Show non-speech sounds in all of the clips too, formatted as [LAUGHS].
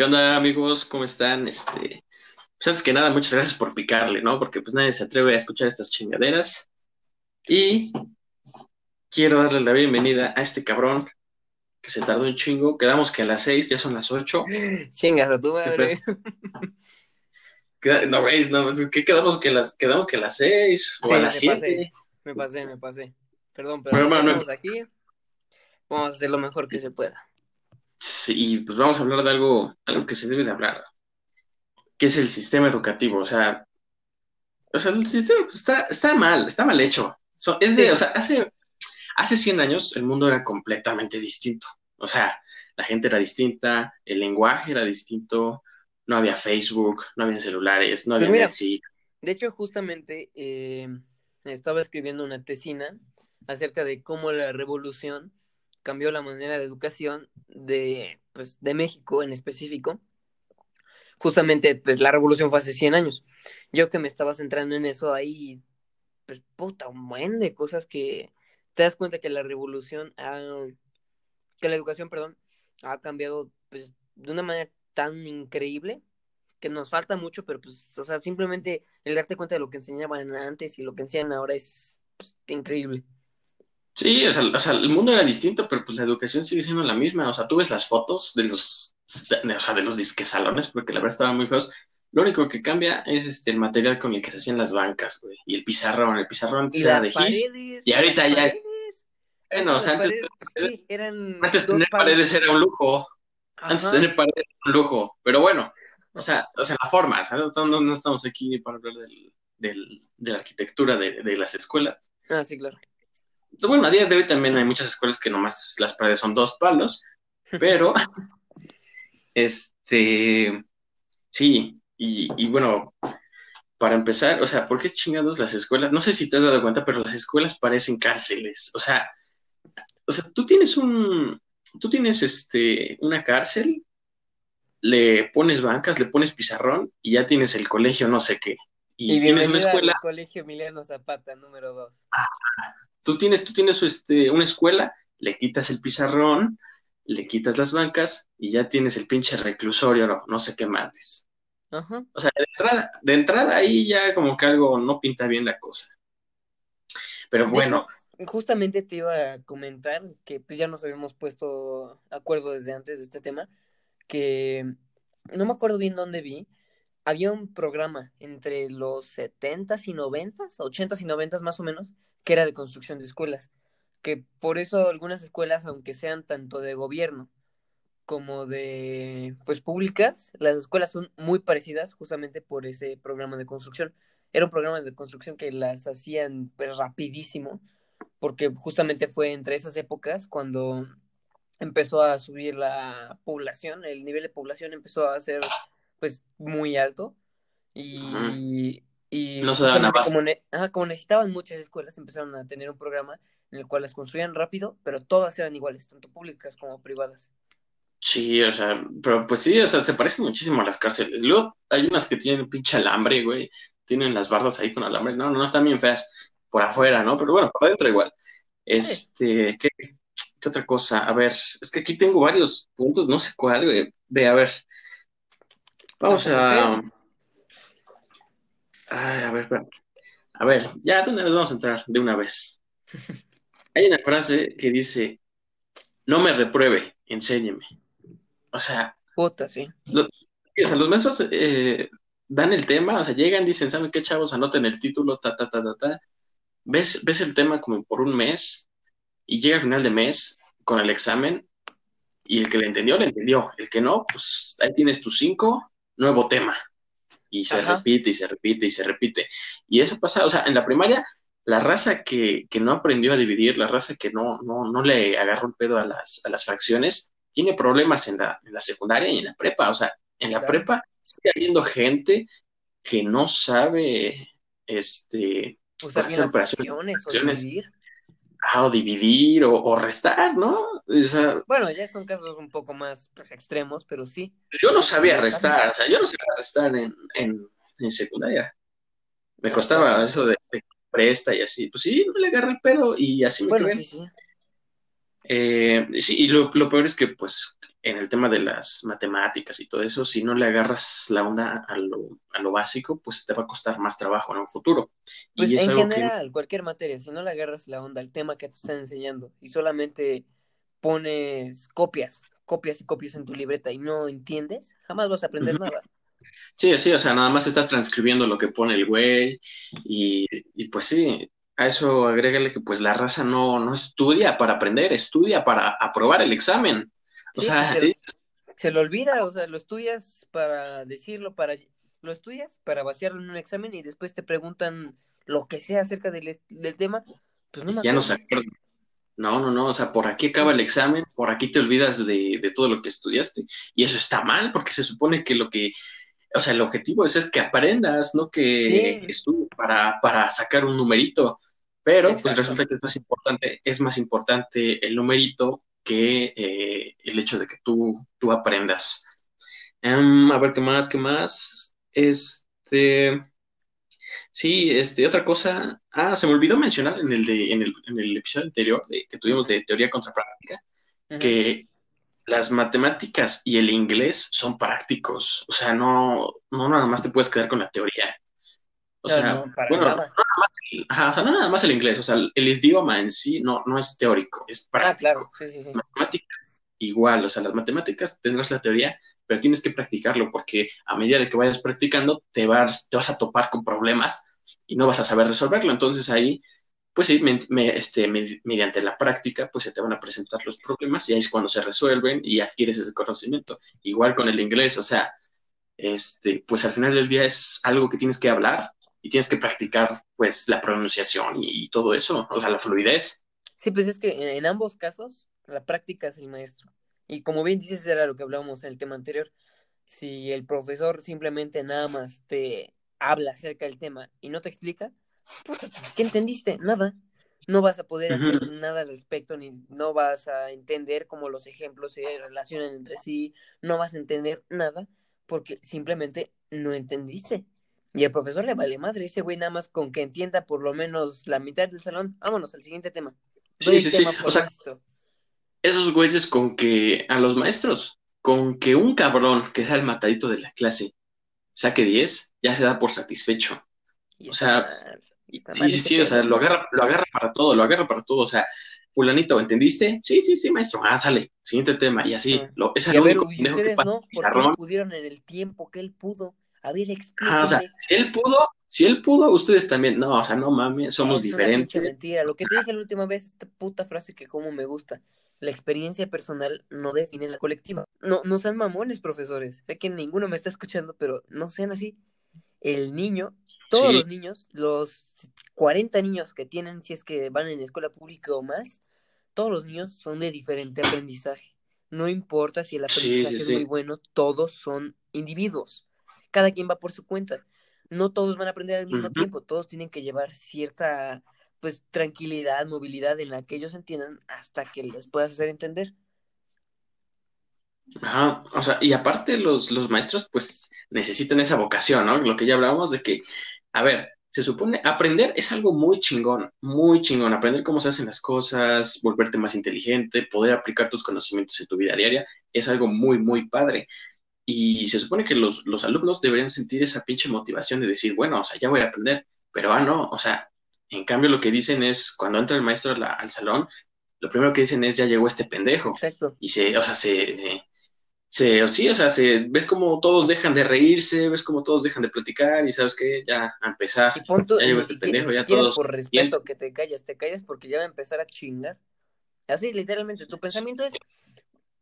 ¿Qué onda, amigos? ¿Cómo están? Este, pues antes que nada, muchas gracias por picarle, ¿no? Porque pues nadie se atreve a escuchar estas chingaderas. Y quiero darle la bienvenida a este cabrón que se tardó un chingo. Quedamos que a las seis, ya son las ocho. Chingas a tu madre. No, güey, no, ¿qué quedamos que las, quedamos que a las seis o Sí, a las me siete? pasé. Me pasé, me pasé. Perdón, pero Pero, ya bueno, estamos aquí. Vamos a hacer lo mejor que se pueda. Sí, y pues vamos a hablar de algo, algo que se debe de hablar, que es el sistema educativo. O sea, o sea, el sistema pues, está, está mal, está mal hecho. So- es de, Sí. o sea, hace, hace 100 años el mundo era completamente distinto. O sea, la gente era distinta, el lenguaje era distinto, no había Facebook, no había celulares, no Pues había mira, Netflix. De hecho, justamente eh, estaba escribiendo una tesina acerca de cómo la revolución cambió la manera de educación de, pues, de México en específico. Justamente, pues la revolución fue hace 100 años. Yo que me estaba centrando en eso ahí, pues puta, un buen de cosas que te das cuenta que la revolución ha, que la educación, perdón, ha cambiado pues de una manera tan increíble que nos falta mucho, pero pues, o sea, simplemente el darte cuenta de lo que enseñaban antes y lo que enseñan ahora es pues, increíble. Sí, o sea, o sea, el mundo era distinto, pero pues la educación sigue siendo la misma. O sea, tú ves las fotos de los, de, o sea, de los disquesalones, porque la verdad estaban muy feos. Lo único que cambia es este el material con el que se hacían las bancas, güey. Y el pizarrón. El pizarrón antes era de gis. paredes, Y ahorita ya es. Bueno, o sea, antes, paredes, sí, eran antes dos tener paredes era un lujo. Antes tener paredes era un lujo. Pero bueno, [LAUGHS] o sea, o sea, la forma, ¿sabes? No, no- no estamos aquí para hablar del, del- de la arquitectura de, de las escuelas. Ah, sí, claro. Bueno, a día de hoy también hay muchas escuelas que nomás las paredes son dos palos, pero [LAUGHS] este, sí, y, y bueno, para empezar, o sea, ¿por qué chingados las escuelas? No sé si te has dado cuenta, pero las escuelas parecen cárceles. O sea, o sea, tú tienes un, tú tienes este, una cárcel, le pones bancas, le pones pizarrón y ya tienes el colegio, no sé qué. Y, Y tienes una escuela, al Colegio Emiliano Zapata, número dos. Tú tienes, tú tienes este, una escuela, le quitas el pizarrón, le quitas las bancas y ya tienes el pinche reclusorio, no, no sé qué madres. Ajá. O sea, de entrada, de entrada ahí ya como que algo no pinta bien la cosa. Pero bueno, hecho, justamente te iba a comentar que pues ya nos habíamos puesto acuerdo desde antes de este tema, que no me acuerdo bien dónde vi, había un programa entre los 70s y 90s, 80s y 90s más o menos, que era de construcción de escuelas, que por eso algunas escuelas, aunque sean tanto de gobierno como de pues públicas, las escuelas son muy parecidas justamente por ese programa de construcción. Era un programa de construcción que las hacían pues rapidísimo, porque justamente fue entre esas épocas cuando empezó a subir la población, el nivel de población empezó a ser pues muy alto y, y no se daban justamente abasto. como, ne- como necesitaban muchas escuelas, empezaron a tener un programa en el cual las construían rápido, pero todas eran iguales, tanto públicas como privadas. Sí, o sea, pero pues sí, o sea, se parecen muchísimo a las cárceles. Luego hay unas que tienen pinche alambre, güey. Tienen las bardas ahí con alambre. No, no, no están bien feas por afuera, ¿no? Pero bueno, por adentro igual. Este, ¿qué, qué otra cosa? A ver, es que aquí tengo varios puntos, no sé cuál, güey. Ve, a ver. Vamos a. Ay, a ver, espera. A ver, ya de una vez vamos a entrar, de una vez. [LAUGHS] Hay una frase que dice: No me repruebe, enséñeme. O sea, Puta, sí. lo- o sea, los maestros eh, dan el tema, o sea, llegan, dicen, ¿saben qué, chavos? Anoten el título, ta, ta, ta, ta, ta. Ves, ves el tema como por un mes y llega al final de mes con el examen y el que le entendió, le entendió. El que no, pues ahí tienes tus cinco, nuevo tema. Y se Ajá. repite y se repite y se repite. Y eso pasa, o sea, en la primaria, la raza que, que no aprendió a dividir, la raza que no, no, no le agarró el pedo a las, a las fracciones, tiene problemas en la, en la secundaria y en la prepa. O sea, en la claro. prepa sigue habiendo gente que no sabe este, pues, hacer operaciones, fracciones o dividir. ah, o dividir o, o restar, ¿no? O sea, Bueno, ya son casos un poco más pues, extremos, pero sí. yo no sabía restar, o sea, yo no sabía restar en, en, en secundaria. Me Ah, costaba eso de, de presta y así. Pues sí, no le agarré el pedo y así me Bueno, quedé. sí, sí. Eh, sí, y lo, lo peor es que, pues, en el tema de las matemáticas y todo eso, si no le agarras la onda a lo, a lo básico, pues te va a costar más trabajo en un futuro. Pues y en que general, cualquier materia, si no le agarras la onda al tema que te están enseñando y solamente pones copias, copias y copias en tu libreta y no entiendes, jamás vas a aprender nada. Sí, sí, o sea, nada más estás transcribiendo lo que pone el güey y, y pues sí, a eso agrégale que pues la raza no, no estudia para aprender, estudia para aprobar el examen. O Sí, sea, se, se lo olvida, o sea, lo estudias para decirlo, para lo estudias para vaciarlo en un examen y después te preguntan lo que sea acerca del, del tema, pues no me ya no se acuerdan. No, no, no, o sea, por aquí acaba el examen, por aquí te olvidas de, de todo lo que estudiaste. Y eso está mal, porque se supone que lo que, o sea, el objetivo es, es que aprendas, no que Sí, estudies para, para sacar un numerito. Pero pues resulta que es más importante, es más importante el numerito que eh, el hecho de que tú, tú aprendas. Em, a ver, ¿qué más? ¿Qué más? Este, sí, este, otra cosa. Ah, se me olvidó mencionar en el de, en el, en el episodio anterior de, que tuvimos de teoría contra práctica, que las matemáticas y el inglés son prácticos. O sea, no, no nada más te puedes quedar con la teoría. O No, sea, no, bueno, nada. Ajá, o sea, no nada más el inglés, o sea, el, el idioma en sí no, no es teórico, es Ah, claro, práctico. sí, sí, sí. Matemáticas igual, o sea, las matemáticas tendrás la teoría, pero tienes que practicarlo porque a medida de que vayas practicando te vas, te vas a topar con problemas y no vas a saber resolverlo. Entonces ahí, pues sí, este, me- mediante la práctica, pues se te van a presentar los problemas y ahí es cuando se resuelven y adquieres ese conocimiento. Igual con el inglés, o sea, este, pues al final del día es algo que tienes que hablar y tienes que practicar pues la pronunciación y, y todo eso, o sea, la fluidez. Sí, pues es que en ambos casos la práctica es el maestro. Y como bien dices, era lo que hablábamos en el tema anterior. Si el profesor simplemente nada más te habla acerca del tema y no te explica, pues, ¿qué entendiste? Nada. No vas a poder hacer nada al respecto, ni no vas a entender cómo los ejemplos se relacionan entre sí, no vas a entender nada, porque simplemente no entendiste. Y el profesor le vale madre, ese güey nada más con que entienda por lo menos la mitad del salón, vámonos al siguiente tema. Doy Sí, sí, sí. tema O por sea. Esos güeyes con que a los maestros, con que un cabrón que sea el matadito de la clase saque 10, ya se da por satisfecho. Y O sea, mal, sí, sí, sí, o sea, lo agarra, lo agarra para todo, lo agarra para todo. O sea, fulanito, ¿entendiste? Sí, sí, sí, maestro. Ah, sale, siguiente tema. Y así, Ah. lo, es Y el a ver, único y pendejo que ustedes no, el ¿por qué no pudieron en el tiempo que él pudo? A ver, Ajá, o sea, si él pudo, si él pudo, ustedes también. No, o sea, no mames, somos Es una pinche diferentes. mentira. Lo que te dije la última vez, esta puta frase que como me gusta. La experiencia personal no define la colectiva. No, no sean mamones, profesores. Sé que ninguno me está escuchando, pero no sean así. El niño, todos Sí, los niños, los 40 niños que tienen, si es que van en escuela pública o más, todos los niños son de diferente aprendizaje. No importa si el aprendizaje sí, es muy bueno, todos son individuos. Cada quien va por su cuenta. No todos van a aprender al mismo tiempo, todos tienen que llevar cierta pues tranquilidad, movilidad en la que ellos entiendan hasta que les puedas hacer entender. Ajá, o sea, y aparte los, los maestros pues necesitan esa vocación, ¿no? Lo que ya hablábamos de que, a ver, se supone, aprender es algo muy chingón, muy chingón, aprender cómo se hacen las cosas, volverte más inteligente, poder aplicar tus conocimientos en tu vida diaria, es algo muy, muy padre. Y se supone que los, los alumnos deberían sentir esa pinche motivación de decir, bueno, o sea, ya voy a aprender, pero ah, no, o sea, en cambio lo que dicen es, cuando entra el maestro la- al salón, lo primero que dicen es, ya llegó este pendejo. Exacto. Y se, o sea, se, se, sí, o sea, se, ves como todos dejan de reírse, ves como todos dejan de platicar y sabes qué, ya a empezar, tú, ya llegó este pendejo, ya todos por respeto que te callas, te callas porque ya va a empezar a chingar. Así, literalmente, tu pensamiento es,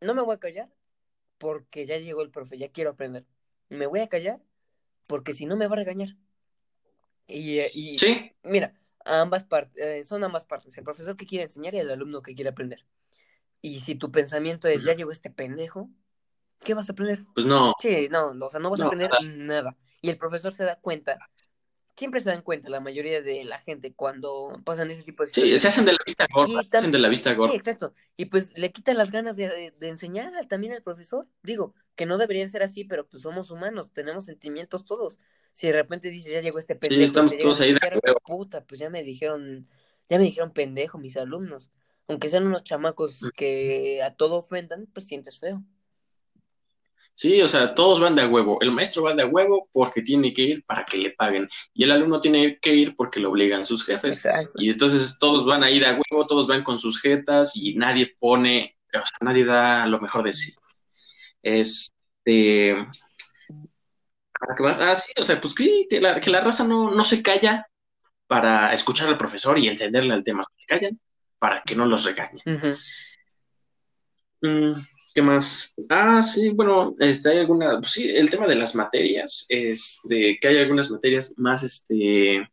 no me voy a callar porque ya llegó el profe, ya quiero aprender. Me voy a callar porque si no me va a regañar. Y, eh, y Sí, mira, ambas partes, son ambas partes, el profesor que quiere enseñar y el alumno que quiere aprender. Y si tu pensamiento es, ya llegó este pendejo, ¿qué vas a aprender? pues no, Sí, no, o sea, no vas a no, aprender nada. nada. Y el profesor se da cuenta, siempre se dan cuenta la mayoría de la gente cuando pasan ese tipo de Sí, se situaciones. hacen de la vista gorda, se hacen de la vista sí, gorda. exacto. Y pues le quitan las ganas de, de- enseñar también al profesor. Digo, que no debería ser así, pero pues somos humanos, tenemos sentimientos todos. Si de repente dices, ya llegó este Sí, pendejo y estamos todos ahí de huevo. puta, pues ya me dijeron, ya me dijeron pendejo mis alumnos. Aunque sean unos chamacos que a todo ofendan, pues sientes feo. Sí, o sea, todos van de a huevo. El maestro va de a huevo porque tiene que ir para que le paguen. Y el alumno tiene que ir porque lo obligan sus jefes. Exacto. Y entonces todos van a ir a huevo, todos van con sus jetas y nadie pone, o sea, nadie da lo mejor de sí. Este. ¿A qué más? Ah, sí, o sea, pues que, que la, que la raza no, no se calla para escuchar al profesor y entenderle al tema. Se callan para que no los regañe. Ujú. Mm, ¿qué más? Ah, sí, bueno, este, hay alguna, pues sí, el tema de las materias, este, que hay algunas materias más, este,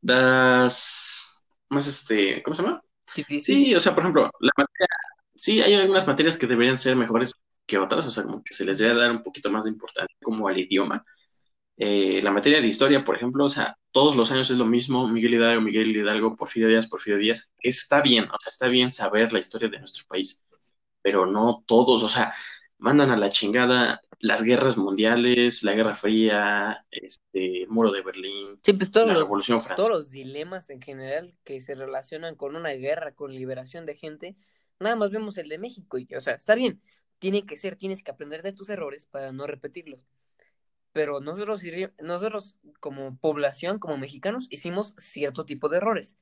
das, más, este, ¿cómo se llama? Difícil. Sí, o sea, por ejemplo, la materia, sí, hay algunas materias que deberían ser mejores que otras, o sea, como que se les debe dar un poquito más de importancia como al idioma. Eh, la materia de historia, por ejemplo, o sea, todos los años es lo mismo, Miguel Hidalgo, Miguel Hidalgo, Porfirio Díaz, Porfirio Díaz, está bien, o sea, está bien saber la historia de nuestro país, pero no todos, o sea, mandan a la chingada las guerras mundiales, la Guerra Fría, este, el Muro de Berlín, Sí, pues todos la los, Revolución todos Francesa. los dilemas en general que se relacionan con una guerra, con liberación de gente, nada más vemos el de México. Y, o sea, está bien, tiene que ser, tienes que aprender de tus errores para no repetirlos. Pero nosotros, nosotros como población, como mexicanos, hicimos cierto tipo de errores.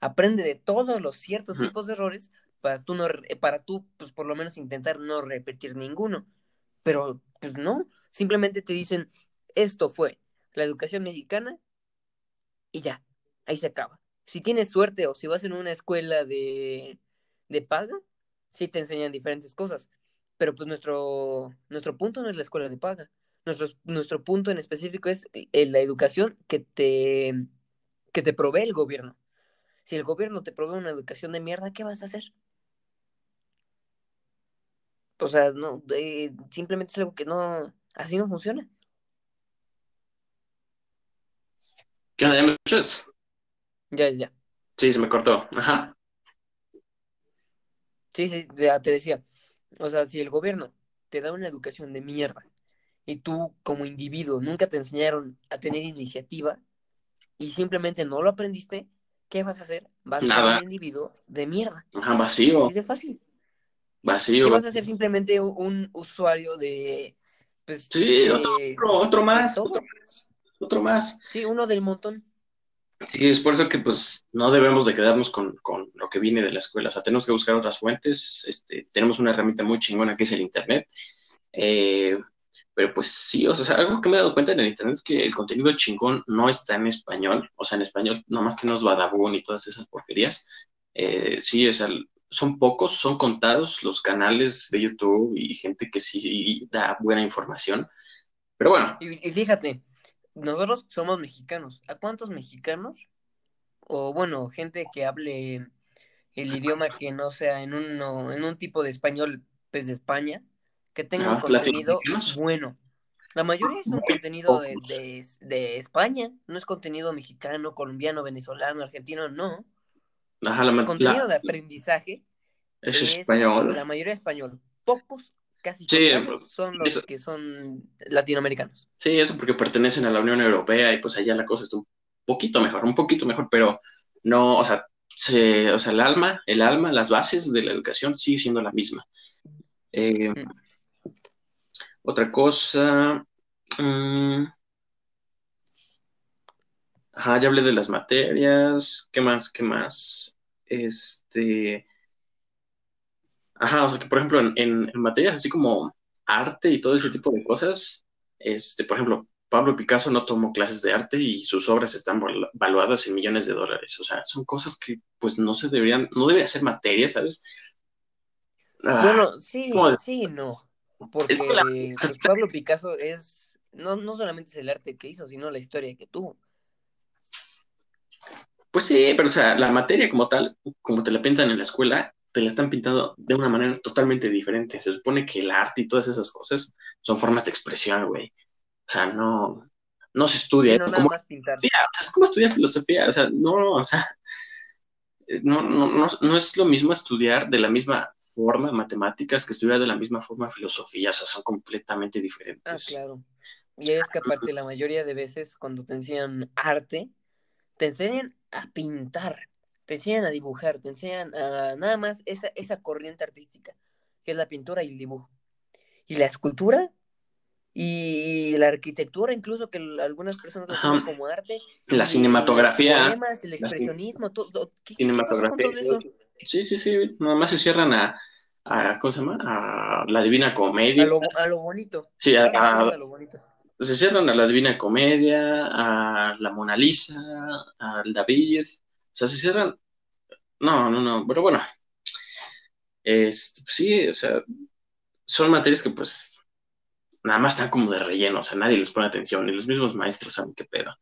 Aprende de todos los ciertos tipos de errores para tú, no, para tú, pues por lo menos intentar no repetir ninguno. Pero, pues no, simplemente te dicen, esto fue la educación mexicana y ya, ahí se acaba. Si tienes suerte o si vas en una escuela de, de paga, sí te enseñan diferentes cosas. Pero pues nuestro, nuestro punto no es la escuela de paga. Nuestro, nuestro punto en específico es la educación que te, que te provee el gobierno. Si el gobierno te provee una educación de mierda, ¿qué vas a hacer? O sea, no, eh, simplemente es algo que no, así no funciona. ¿Qué onda? ¿Ya me escuchas? Ya, ya. Sí, se me cortó. Ajá. Sí, sí, ya te decía. O sea, si el gobierno te da una educación de mierda y tú como individuo nunca te enseñaron a tener iniciativa y simplemente no lo aprendiste, ¿qué vas a hacer? Vas a ser un individuo de mierda. Ajá, vacío, Así de fácil. vacío. ¿Qué vas a ser simplemente un, usuario de, pues, Sí, de, otro, otro más, otro más, otro más. Sí, uno del montón. Sí, es por eso que pues no debemos de quedarnos con, con lo que viene de la escuela, o sea, tenemos que buscar otras fuentes, este, tenemos una herramienta muy chingona que es el Internet, eh, pero pues sí, o sea, algo que me he dado cuenta en el Internet es que el contenido chingón no está en español, o sea, en español nomás tenemos Badabun y todas esas porquerías, Eh, sí, o sea, son pocos, son contados los canales de YouTube y gente que sí da buena información, pero bueno, Y, y fíjate, nosotros somos mexicanos. ¿A cuántos mexicanos? O bueno, gente que hable el idioma que no sea en uno, en un tipo de español, pues de España, que tenga un contenido bueno. La mayoría es un contenido de, de, de España, no es contenido mexicano, colombiano, venezolano, argentino, no. Ajá, la, El contenido la- de aprendizaje es es español. la mayoría español. Pocos, casi Sí, pues, son los eso, que son latinoamericanos. sí, eso porque pertenecen a la Unión Europea y pues allá la cosa está un poquito mejor, un poquito mejor, pero no, o sea, se, o sea, el alma, el alma, las bases de la educación sigue siendo la misma. Eh, Mm. otra cosa, mm, ajá, ya hablé de las materias, ¿qué más? ¿Qué más? Este, ajá, o sea, que por ejemplo, en, en- en materias así como arte y todo ese tipo de cosas, este, por ejemplo, Pablo Picasso no tomó clases de arte y sus obras están val- valuadas en millones de dólares. O sea, son cosas que pues no se deberían, no debería ser materia, ¿sabes? Ah, Bueno, ¿cómo sí, decirlo? sí, y no. Es que la, Porque [LAUGHS] pues Pablo Picasso es, no, no solamente es el arte que hizo, sino la historia que tuvo. pues sí, pero o sea, la materia como tal, como te la pintan en la escuela, te la están pintando de una manera totalmente diferente. Se supone que el arte y todas esas cosas son formas de expresión, güey. O sea, no, no se estudia Sí, eso no como más pintar. es como estudiar filosofía, o sea, no, o sea, no, no, no, no es lo mismo estudiar de la misma forma matemáticas que estudiar de la misma forma filosofía, o sea, son completamente Ah, diferentes. claro. Y es que aparte la mayoría de veces cuando te enseñan arte, te enseñan a pintar, te enseñan a dibujar, te enseñan a nada más esa, esa corriente artística, que es la pintura y el dibujo. y la escultura y la arquitectura, incluso que algunas personas lo toman como arte. La cinematografía. el expresionismo, todo. ¿qué, cinematografía. eso? Sí, sí, sí. Nada más se cierran a, a, ¿cómo se llama? A la Divina Comedia. A lo, a lo bonito. Sí, a, lo bonito. Se cierran a la Divina Comedia, a la Mona Lisa, al David. O sea, se cierran. No, no, no. Pero bueno. Este, pues sí, o sea, son materias que pues nada más están como de relleno, o sea, nadie les pone atención, ni los mismos maestros saben qué pedo.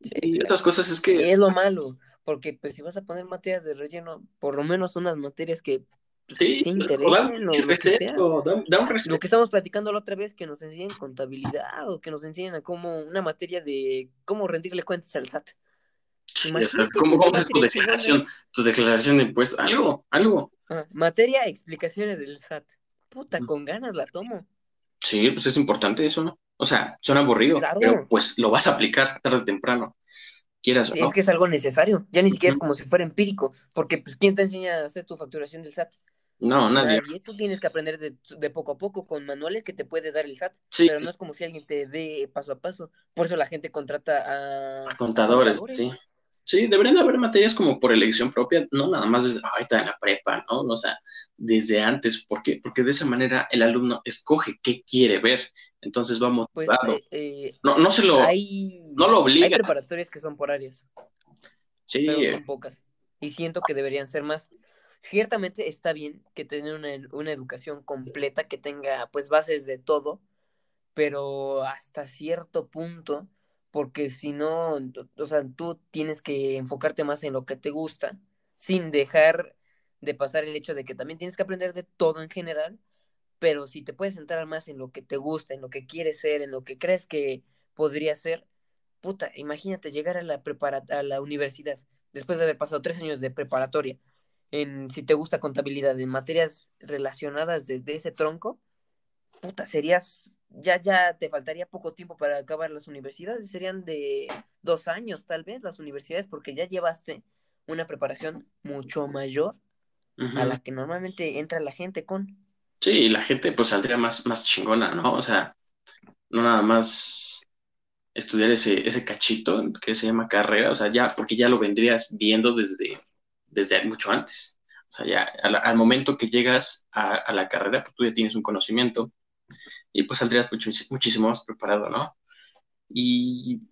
y otras cosas es que... es lo malo, porque pues si vas a poner materias de relleno, por lo menos unas materias que pues, sí, interesen, lo, que sea. Lo que estamos platicando la otra vez, que nos enseñen contabilidad o que nos enseñen a cómo una materia de cómo rendirle cuentas al SAT. ¿Cómo a hacer tu declaración, tu declaración de impuestos? Algo, algo. Ah, materia, explicaciones del SAT. Puta, con ganas la tomo. Sí, pues es importante eso, ¿no? O sea, suena aburrido, pero pues lo vas a aplicar tarde o temprano. Quieras Es que es algo necesario. Ya ni siquiera es como si fuera empírico, porque pues ¿quién te enseña a hacer tu facturación del SAT? No, nadie. Tú tienes que aprender de, poco a poco con manuales que te puede dar el SAT. Sí. Pero no es como si alguien te dé paso a paso. Por eso la gente contrata a, a contadores, sí. Sí, deberían haber materias como por elección propia, no nada más desde ahorita en la prepa, ¿no? O sea, desde antes. ¿Por qué? Porque de esa manera el alumno escoge qué quiere ver. Entonces vamos pues, eh, eh, no, no se lo, no lo obliga. Hay preparatorias que son por áreas. Sí. Pero son pocas. Y siento que deberían ser más. Ciertamente está bien que tener una, una educación completa que tenga pues bases de todo, pero hasta cierto punto porque si no, o sea, tú tienes que enfocarte más en lo que te gusta, sin dejar de pasar el hecho de que también tienes que aprender de todo en general, pero si te puedes centrar más en lo que te gusta, en lo que quieres ser, en lo que crees que podría ser, puta, imagínate llegar a la, a la universidad después de haber pasado tres años de preparatoria, en si te gusta contabilidad, en materias relacionadas de, de ese tronco, puta, serías ya, ya te faltaría poco tiempo para acabar las universidades, serían de dos años tal vez las universidades, porque ya llevaste una preparación mucho mayor a la que normalmente entra la gente con. Sí, la gente pues saldría más, más chingona, ¿no? O sea, no nada más estudiar ese, ese cachito que se llama carrera, o sea, ya, porque ya lo vendrías viendo desde, desde mucho antes. O sea, ya al, momento que llegas a, a, la carrera, pues tú ya tienes un conocimiento, y pues saldrías muchísimo más preparado, ¿no? Y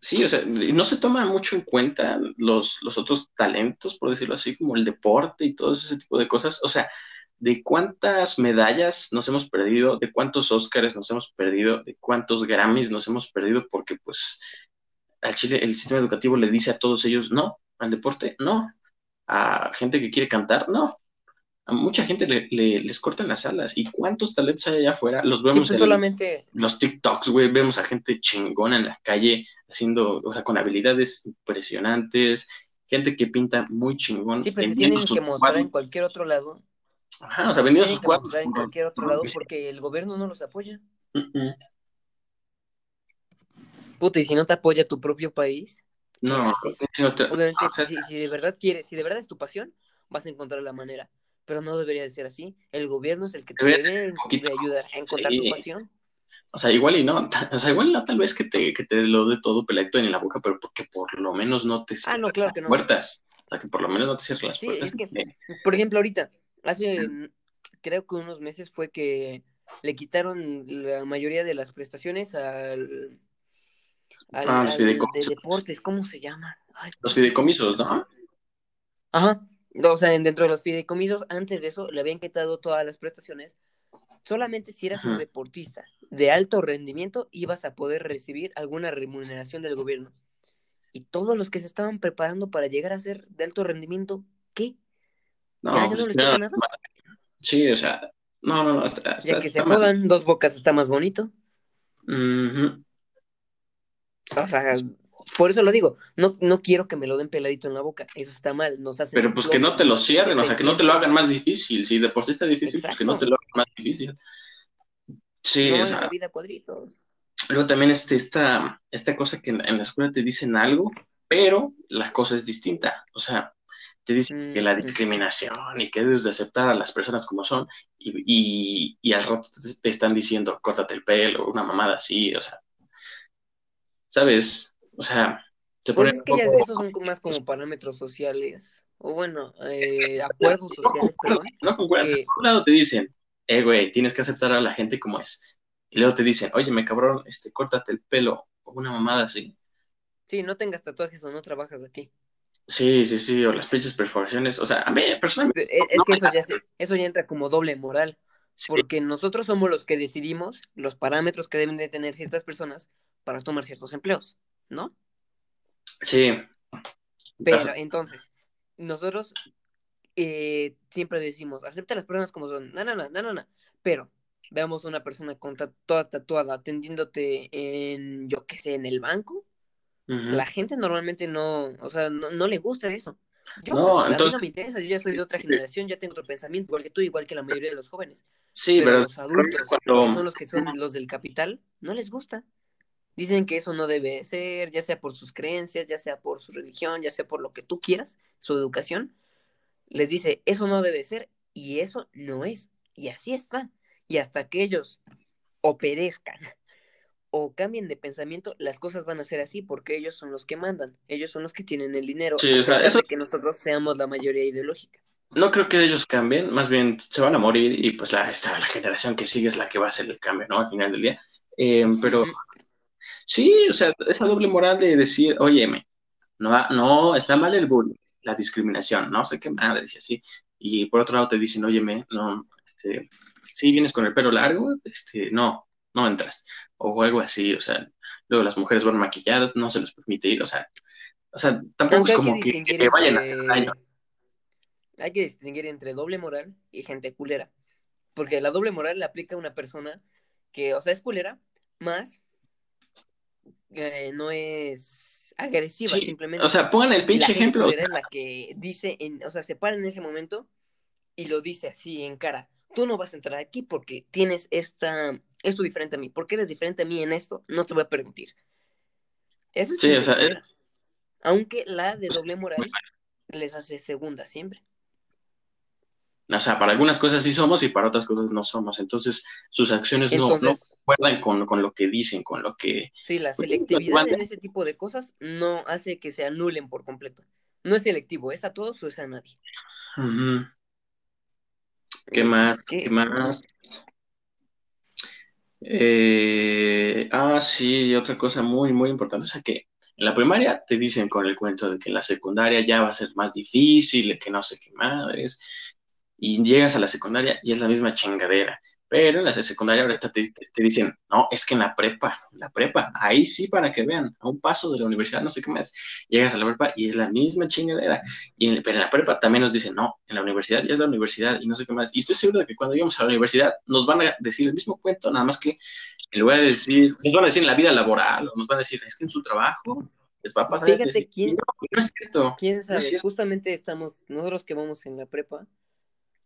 sí, o sea, no se toma mucho en cuenta los, los otros talentos, por decirlo así, como el deporte y todo ese tipo de cosas. O sea, de cuántas medallas nos hemos perdido, de cuántos Óscares nos hemos perdido, de cuántos Grammys nos hemos perdido, porque pues al Chile el sistema educativo le dice a todos ellos no, al deporte no, a gente que quiere cantar no, a mucha gente le, les cortan las alas. ¿Y cuántos talentos hay allá afuera? Los vemos pues, en solamente... los TikToks, güey. Vemos a gente chingona en la calle haciendo, o sea, con habilidades impresionantes. Gente que pinta muy chingón. Sí, pero se tienen que mostrar en cualquier otro lado. Ajá, o sea, vendiendo sus cuadros. en cualquier otro lado porque el gobierno no los apoya. Puta, y si no te apoya tu propio país. No, Obviamente, si, si, de verdad quieres, si de verdad es tu pasión, vas a encontrar la manera pero no debería de ser así. El gobierno es el que te debe de ayudar a encontrar tu pasión. O sea, igual y no, [LAUGHS] o sea, igual no tal vez que te, que te lo dé todo peladito en la boca, pero porque por lo menos no te cierre ah, las puertas. O sea, que por lo menos no te cierre las puertas. por ejemplo, ahorita, hace creo que unos meses fue que le quitaron la mayoría de las prestaciones al, al, ah, los de deportes, ¿cómo se llama? los fideicomisos, ¿no? Ajá, o sea, dentro de los fideicomisos, antes de eso, le habían quitado todas las prestaciones. Solamente si eras un deportista de alto rendimiento, ibas a poder recibir alguna remuneración del gobierno. Y todos los que se estaban preparando para llegar a ser de alto rendimiento, ¿qué? No, ¿Ya, no pues les nada? Sí, o sea, no, no, no. ya que se jodan, dos bocas está más bonito. O sea, por eso lo digo, no, no quiero que me lo den peladito en la boca, eso está mal, nos hace... Pero pues que no te lo cierren, o sea, que no te lo hagan más difícil, si de por sí está difícil, pues que no te lo hagan más difícil. Sí, o sea... vida cuadritos. Luego también este, esta, esta cosa que en, la escuela te dicen algo, pero la cosa es distinta, o sea, te dicen que la discriminación y que debes de aceptar a las personas como son y, y, al rato te están diciendo, córtate el pelo, una mamada así, o sea, ¿sabes? O sea, se pues es que ya esos son más como parámetros sociales, o bueno, eh, acuerdos [LAUGHS] sociales, perdón. No concuerdas, por un lado te dicen, eh, güey, tienes que aceptar a la gente como es. Y luego te dicen, oye, me cabrón, este, córtate el pelo, o una mamada así. Sí, no tengas tatuajes o no trabajas aquí. Sí, sí, sí, o las pinches perforaciones. O sea, a mí personalmente. Es, que eso, ya eso ya entra como doble moral. Porque nosotros somos los que decidimos los parámetros que deben de tener ciertas personas para tomar ciertos empleos, ¿no? Sí. Pero entonces, nosotros eh, siempre decimos, acepta a las personas como son. No, no, no, no, no, Pero veamos una persona con toda tatuada atendiéndote en, yo qué sé, en el banco la gente normalmente no, o sea, no, le gusta eso. Yo, no, entonces... a mí no me interesa, yo ya soy de otra generación, ya tengo otro pensamiento, igual que tú, igual que la mayoría de los jóvenes. Sí, pero, los adultos, son los que son los del capital, no les gusta. Dicen que eso no debe ser, ya sea por sus creencias, ya sea por su religión, ya sea por lo que tú quieras, su educación. Les dice, eso no debe ser y eso no es. Y así está. Y hasta que ellos o perezcan [LAUGHS] o cambien de pensamiento, las cosas van a ser así porque ellos son los que mandan, ellos son los que tienen el dinero, sí, o sea, eso... que nosotros seamos la mayoría ideológica. No creo que ellos cambien, más bien se van a morir y pues la, esta, la generación que sigue es la que va a hacer el cambio, ¿no? Al final del día. Eh, pero sí, o sea, esa doble moral de decir, oye, no, no, está mal el bullying, la discriminación, no sé qué madres y así. Y por otro lado te dicen, óyeme, no, este, si vienes con el pelo largo, este, no, no entras o algo así, o sea, luego las mujeres van maquilladas, no se les permite ir, o sea, o sea, tampoco es como que, vayan a hacer daño. Hay que distinguir entre doble moral y gente culera, porque la doble moral le aplica a una persona que, o sea, es culera, más eh, no es agresiva, simplemente. O sea, pongan el pinche ejemplo. es la que dice, en, o sea, se para en ese momento y lo dice así en cara tú no vas a entrar aquí porque tienes esta, esto diferente a mí, porque eres diferente a mí en esto, no te voy a permitir. Eso es sí, o sea, Aunque la de doble moral les hace segunda siempre. O sea, para algunas cosas sí somos y para otras cosas no somos. Entonces, sus acciones no, no concuerdan con, con, lo que dicen, con lo que... Sí, la selectividad en ese tipo de cosas no hace que se anulen por completo. No es selectivo, es a todos o es a nadie. ¿Qué más? ¿Qué, más? Eh, ah, sí, otra cosa muy, muy importante, o sea que en la primaria te dicen con el cuento de que en la secundaria ya va a ser más difícil, que no sé qué madres, y llegas a la secundaria y es la misma chingadera. Pero en la secundaria ahorita te, te, dicen, no, es que en la prepa, en la prepa, ahí sí para que vean, a un paso de la universidad, no sé qué más, llegas a la prepa y es la misma chingadera. Y pero en la prepa también nos dicen, no, en la universidad ya es la universidad y no sé qué más. Y estoy seguro de que cuando lleguemos a la universidad nos van a decir el mismo cuento, nada más que en lugar de decir, nos van a decir en la vida laboral, o nos van a decir, es que en su trabajo les va a pasar. Fíjate quién, no, es cierto. ¿Quién sabe? Justamente estamos, nosotros que vamos en la prepa,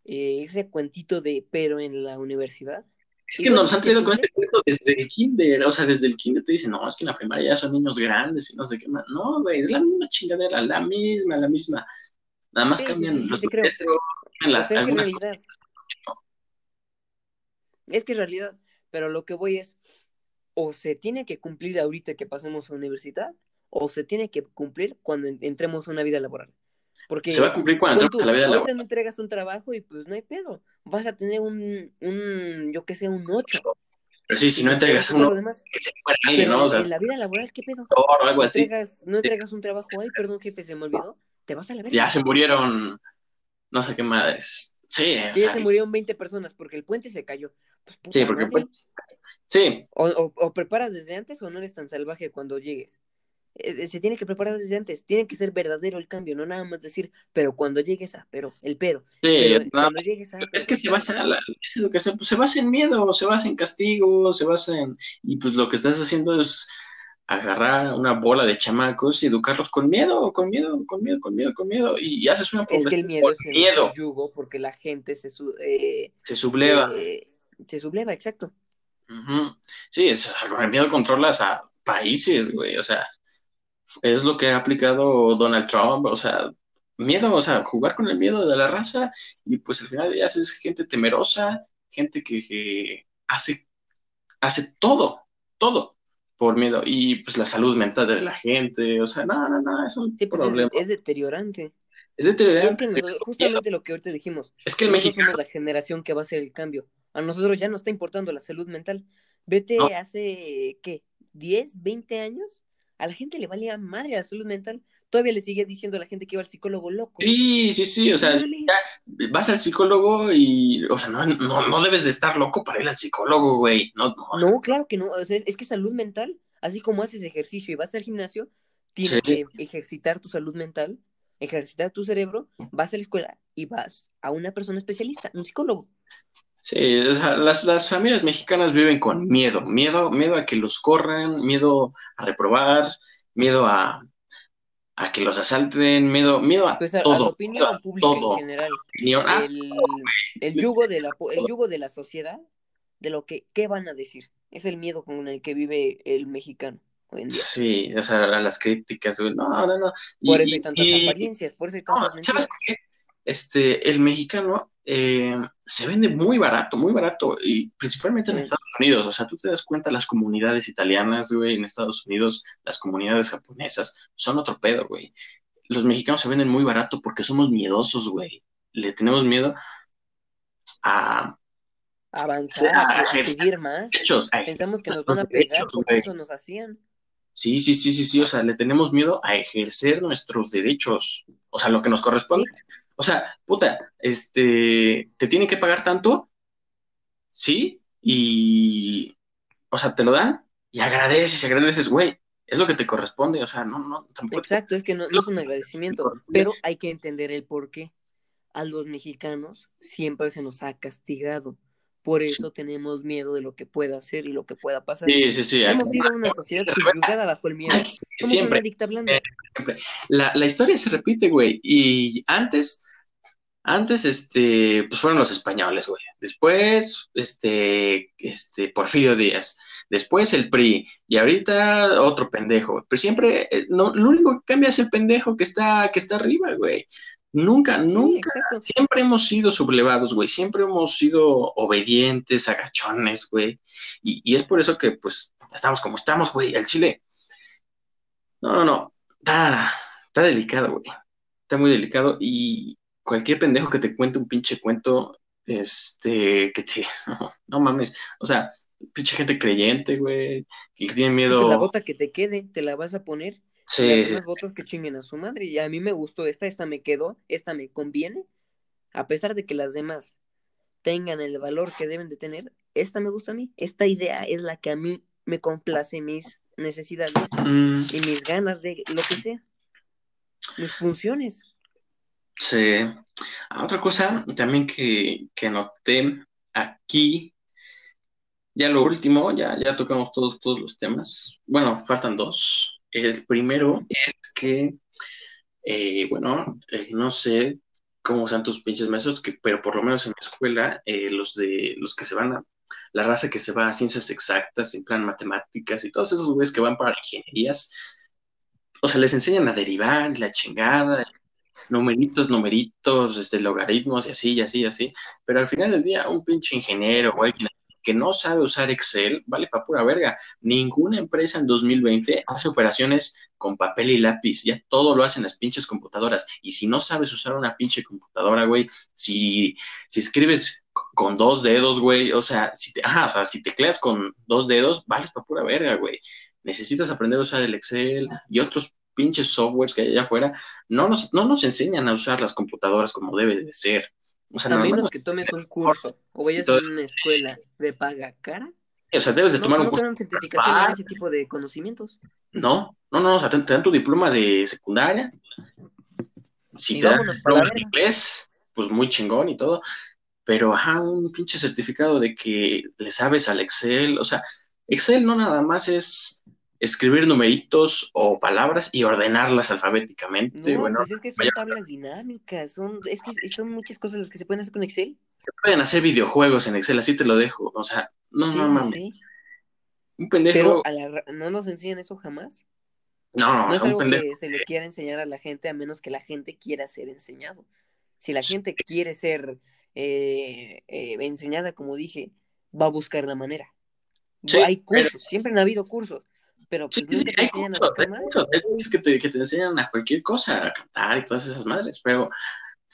eh, ese cuentito de pero en la universidad. Es que nos han traído con este cuento desde el kinder, o sea, desde el kinder te dicen, no, es que en la primaria ya son niños grandes y no sé qué más. No, güey, es la misma chingadera, la misma, la misma. Nada más cambian los maestros, las, es algunas realidad. Es que en realidad, pero lo que voy es, o se tiene que cumplir ahorita que pasemos a la universidad, o se tiene que cumplir cuando entremos a una vida laboral. Porque se va a cumplir cuando entres a la vida laboral. no entregas un trabajo y pues no hay pedo. Vas a tener un, un yo qué sé, un 8. Pero sí, si no entregas uno, que se alguien, ¿no? O sea, en la vida laboral, ¿qué pedo? O algo así. Entregas, no entregas un trabajo, ay, perdón, jefe, se me olvidó. Te vas a la verga. Ya se murieron, no sé qué más. Sí, sí ya se murieron 20 personas porque el puente se cayó. Pues, sí, porque el puente... Sí. O, o, o preparas desde antes o no eres tan salvaje cuando llegues. Eh, eh, se tiene que preparar desde antes, tiene que ser verdadero el cambio, no nada más decir, pero cuando llegues a, pero, el pero. Sí, cuando llegues a, es que se basa en la educación, pues se basa en miedo, se basa en castigo, se basa en, y pues lo que estás haciendo es agarrar una bola de chamacos y educarlos con miedo, con miedo, con miedo, con miedo, con miedo, y haces una Es que el miedo es el yugo porque la gente se, eh, se subleva. Se, subleva, exacto. Sí, es, el miedo controlas a países, güey, o sea, es lo que ha aplicado Donald Trump, o sea, miedo, o sea, jugar con el miedo de la raza y pues al final ya es gente temerosa, gente que, hace, hace todo, todo por miedo y pues la salud mental de la gente, o sea, no, no, no, es un pues, problema. Es, deteriorante. Es deteriorante. Es que justamente lo que ahorita dijimos. Es que el México somos la generación que va a hacer el cambio. A nosotros ya no está importando la salud mental. Vete hace, ¿qué? ¿10, 20 años? A la gente le valía madre la salud mental todavía le sigue diciendo a la gente que iba al psicólogo loco. Sí, sí, sí, o sea, vas al psicólogo y, o sea, no, no, no, debes de estar loco para ir al psicólogo, güey. No, no. claro que no, o sea, es que salud mental, así como haces ejercicio y vas al gimnasio, tienes que ejercitar tu salud mental, ejercitar tu cerebro, vas a la escuela y vas a una persona especialista, un psicólogo. Sí, o sea, las, las familias mexicanas viven con miedo, miedo, miedo a que los corran, miedo a reprobar, miedo a, a que los asalten, miedo, miedo a, pues a, todo, la opinión pública en general. Ah, el, yugo de la, el yugo de la sociedad, de lo que, ¿qué van a decir? Es el miedo con el que vive el mexicano. Hoy en día. Sí, o sea, a las críticas, no, no, no. por eso hay tantas apariencias, por eso hay tantas mentiras. Este, el mexicano eh, se vende muy barato, muy barato, y principalmente en Estados Unidos. O sea, tú te das cuenta, las comunidades italianas, güey, en Estados Unidos, las comunidades japonesas, son otro pedo, güey. Los mexicanos se venden muy barato porque somos miedosos, güey. Le tenemos miedo a avanzar, a, pedir más. Pensamos que nos van a pegar porque eso nos hacían. Sí, sí, sí, sí, sí, o sea, le tenemos miedo a ejercer nuestros derechos, o sea, lo que nos corresponde. O sea, puta, este, te tienen que pagar tanto, ¿sí? Y, o sea, te lo dan y agradeces, y agradeces, güey, es lo que te corresponde, o sea, no, no, tampoco. Exacto, es que no, no es un agradecimiento, pero hay que entender el por qué. A los mexicanos siempre se nos ha castigado. Por eso tenemos miedo de lo que pueda hacer y lo que pueda pasar. Sí, sí, sí. Hemos sido una sociedad subyugada bajo el miedo. Somos siempre, una dicta blanda. La, la historia se repite, güey. Y antes antes, este, pues fueron los españoles, güey. Después, este, este, Porfirio Díaz. Después el PRI. Y ahorita otro pendejo. Pero siempre, eh, no, lo único que cambia es el pendejo que está, que está arriba, güey. Nunca, nunca. Siempre hemos sido sublevados, güey. Siempre hemos sido obedientes, agachones, güey. Y, y es por eso que, pues, estamos como estamos, güey. El Chile. No, no, no. Está, está delicado, güey. Está muy delicado. Y, cualquier pendejo que te cuente un pinche cuento, este, que te, [LAUGHS] no, mames, o sea, pinche gente creyente, güey, que tiene miedo. La bota que te quede, te la vas a poner. Sí. Las botas que chinguen a su madre. Y a mí me gustó esta, esta me quedó, esta me conviene. A pesar de que las demás tengan el valor que deben de tener, esta me gusta a mí. Esta idea es la que a mí me complace mis necesidades mm. y mis ganas de lo que sea. Mis funciones. Sí. Ah, otra cosa también que, que noté aquí, ya lo último, ya, ya tocamos todos, todos los temas. Bueno, faltan dos. El primero es que, eh, bueno, eh, no sé cómo sean tus pinches maestros, que, pero por lo menos en la escuela, eh, los de los que se van a, la raza que se va a ciencias exactas, en plan matemáticas y todos esos güeyes que van para ingenierías, o sea, les enseñan a derivar, la chingada, numeritos, numeritos, este, logaritmos y así, y así, y así. Pero al final del día, un pinche ingeniero, güey, que no sabe usar Excel, vale para pura verga. Ninguna empresa en 2020 hace operaciones con papel y lápiz, ya todo lo hacen las pinches computadoras. Y si no sabes usar una pinche computadora, güey, si, si escribes con dos dedos, güey, o sea, si te, ajá, o sea, si tecleas con dos dedos, vales para pura verga, güey. Necesitas aprender a usar el Excel y otros pinches softwares que hay allá afuera, no nos, no nos enseñan a usar las computadoras como debe de ser. O sea, a menos que tomes un curso o vayas a una escuela de paga cara. O sea, debes de tomar un curso. No te dan certificación en ese tipo de conocimientos. No, no, no, o sea, te, dan tu diploma de secundaria. Si te dan diploma de inglés, pues muy chingón y todo. Pero, ajá, un pinche certificado de que le sabes al Excel. O sea, Excel no nada más es escribir numeritos o palabras y ordenarlas alfabéticamente. No, bueno, pues es que son tablas dinámicas, son, es que son muchas cosas las que se pueden hacer con Excel. Se pueden hacer videojuegos en Excel, así te lo dejo. O sea, no, no mames. Un pendejo. Pero no nos enseñan eso jamás. No, no, No es un algo pendejo. que se le quiera enseñar a la gente a menos que la gente quiera ser enseñado. Si la gente quiere ser eh, eh, enseñada, como dije, va a buscar la manera. Sí, hay pero- cursos, siempre han habido cursos, pero Sí, pues sí, hay buscar hay cursos, hay que te, que te enseñan a cualquier cosa, a cantar y todas esas madres, pero,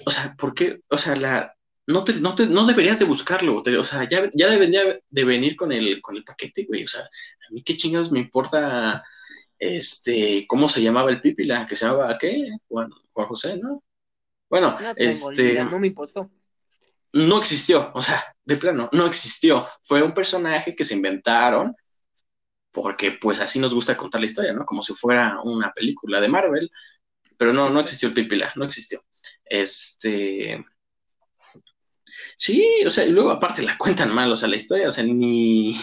o sea, ¿por qué? O sea, la, no, te, no, te, no deberías de buscarlo, te- o sea, ya, ya debería de venir con el, con el paquete, güey, o sea, a mí qué chingados me importa, este, ¿cómo se llamaba el pipila? Que se llamaba, ¿qué? Juan, Juan José, ¿no? Bueno, No este, no me importó. no existió, o sea, de plano, no existió. Fue un personaje que se inventaron porque pues así nos gusta contar la historia, ¿no? Como si fuera una película de Marvel, pero no, no existió el Pipila, no existió. Este... Sí, o sea, y luego aparte la cuentan mal, o sea, la historia, o sea, ni,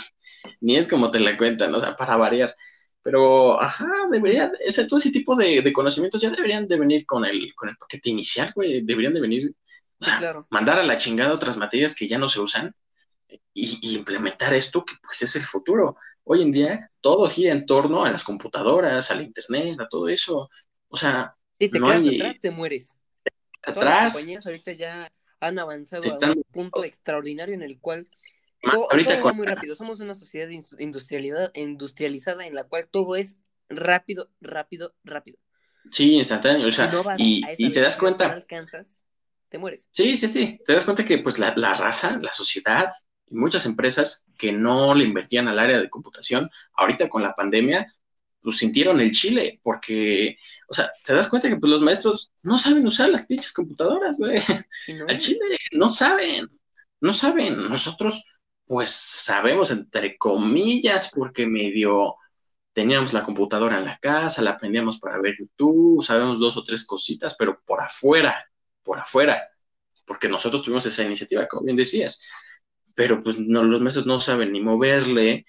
ni es como te la cuentan, o sea, para variar. Pero, ajá, debería, ese, todo ese tipo de, de conocimientos ya deberían de venir con el, con el paquete inicial, güey, deberían de venir, o Sí, sea, claro. mandar a la chingada otras materias que ya no se usan y, y implementar esto que pues es el futuro. Hoy en día todo gira en torno a las computadoras, al internet, a todo eso. O sea, Si te no quedas hay- atrás, te mueres. Todas las atrás, compañías ahorita ya han avanzado Están- a un punto extraordinario en el cual todo, ahorita todo va muy rápido. Somos una sociedad industrializada, industrializada en la cual todo es rápido, rápido, rápido. sí, instantáneo, o sea, si no vas y, y te das cuenta, no alcanzas, te mueres. Sí, sí, sí. Te das cuenta que pues la, la raza, la sociedad y muchas empresas que no le invertían al área de computación, ahorita con la pandemia, pues sintieron el chile, porque, o sea, te das cuenta que pues los maestros no saben usar las pinches computadoras, güey. No, Al chile no saben, no saben. Nosotros pues sabemos entre comillas porque medio teníamos la computadora en la casa, la aprendíamos para ver YouTube, sabemos dos o tres cositas, pero por afuera, por afuera, porque nosotros tuvimos esa iniciativa, como bien decías, pero pues no, los meses no saben ni moverle,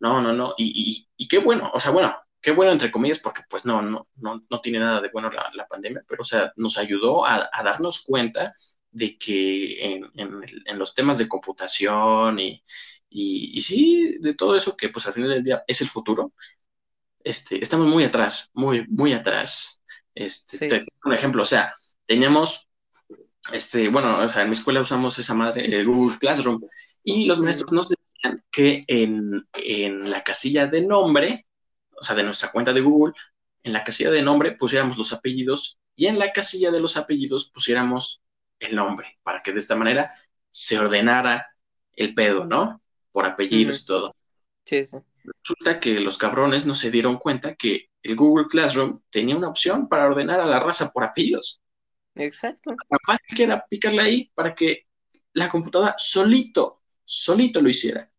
no, no, no, y, y, y qué bueno, o sea, bueno, qué bueno entre comillas, porque pues no, no, no, no tiene nada de bueno la, la pandemia, pero o sea, nos ayudó a, a darnos cuenta de que en, en, en, los temas de computación y, y, y, sí, de todo eso que pues al final del día es el futuro, este, estamos muy atrás, muy, muy atrás. Este, Sí. te- un ejemplo, o sea, teníamos, este, bueno, o sea, en mi escuela usamos esa madre, el Google Classroom, y los maestros nos decían que en, en la casilla de nombre, o sea, de nuestra cuenta de Google, en la casilla de nombre pusiéramos los apellidos y en la casilla de los apellidos pusiéramos el nombre, para que de esta manera se ordenara el pedo, ¿no? Por apellidos y todo. sí, sí. Resulta que los cabrones no se dieron cuenta que el Google Classroom tenía una opción para ordenar a la raza por apellidos. Exacto. Fácil que era picarle ahí para que la computadora solito, solito lo hiciera.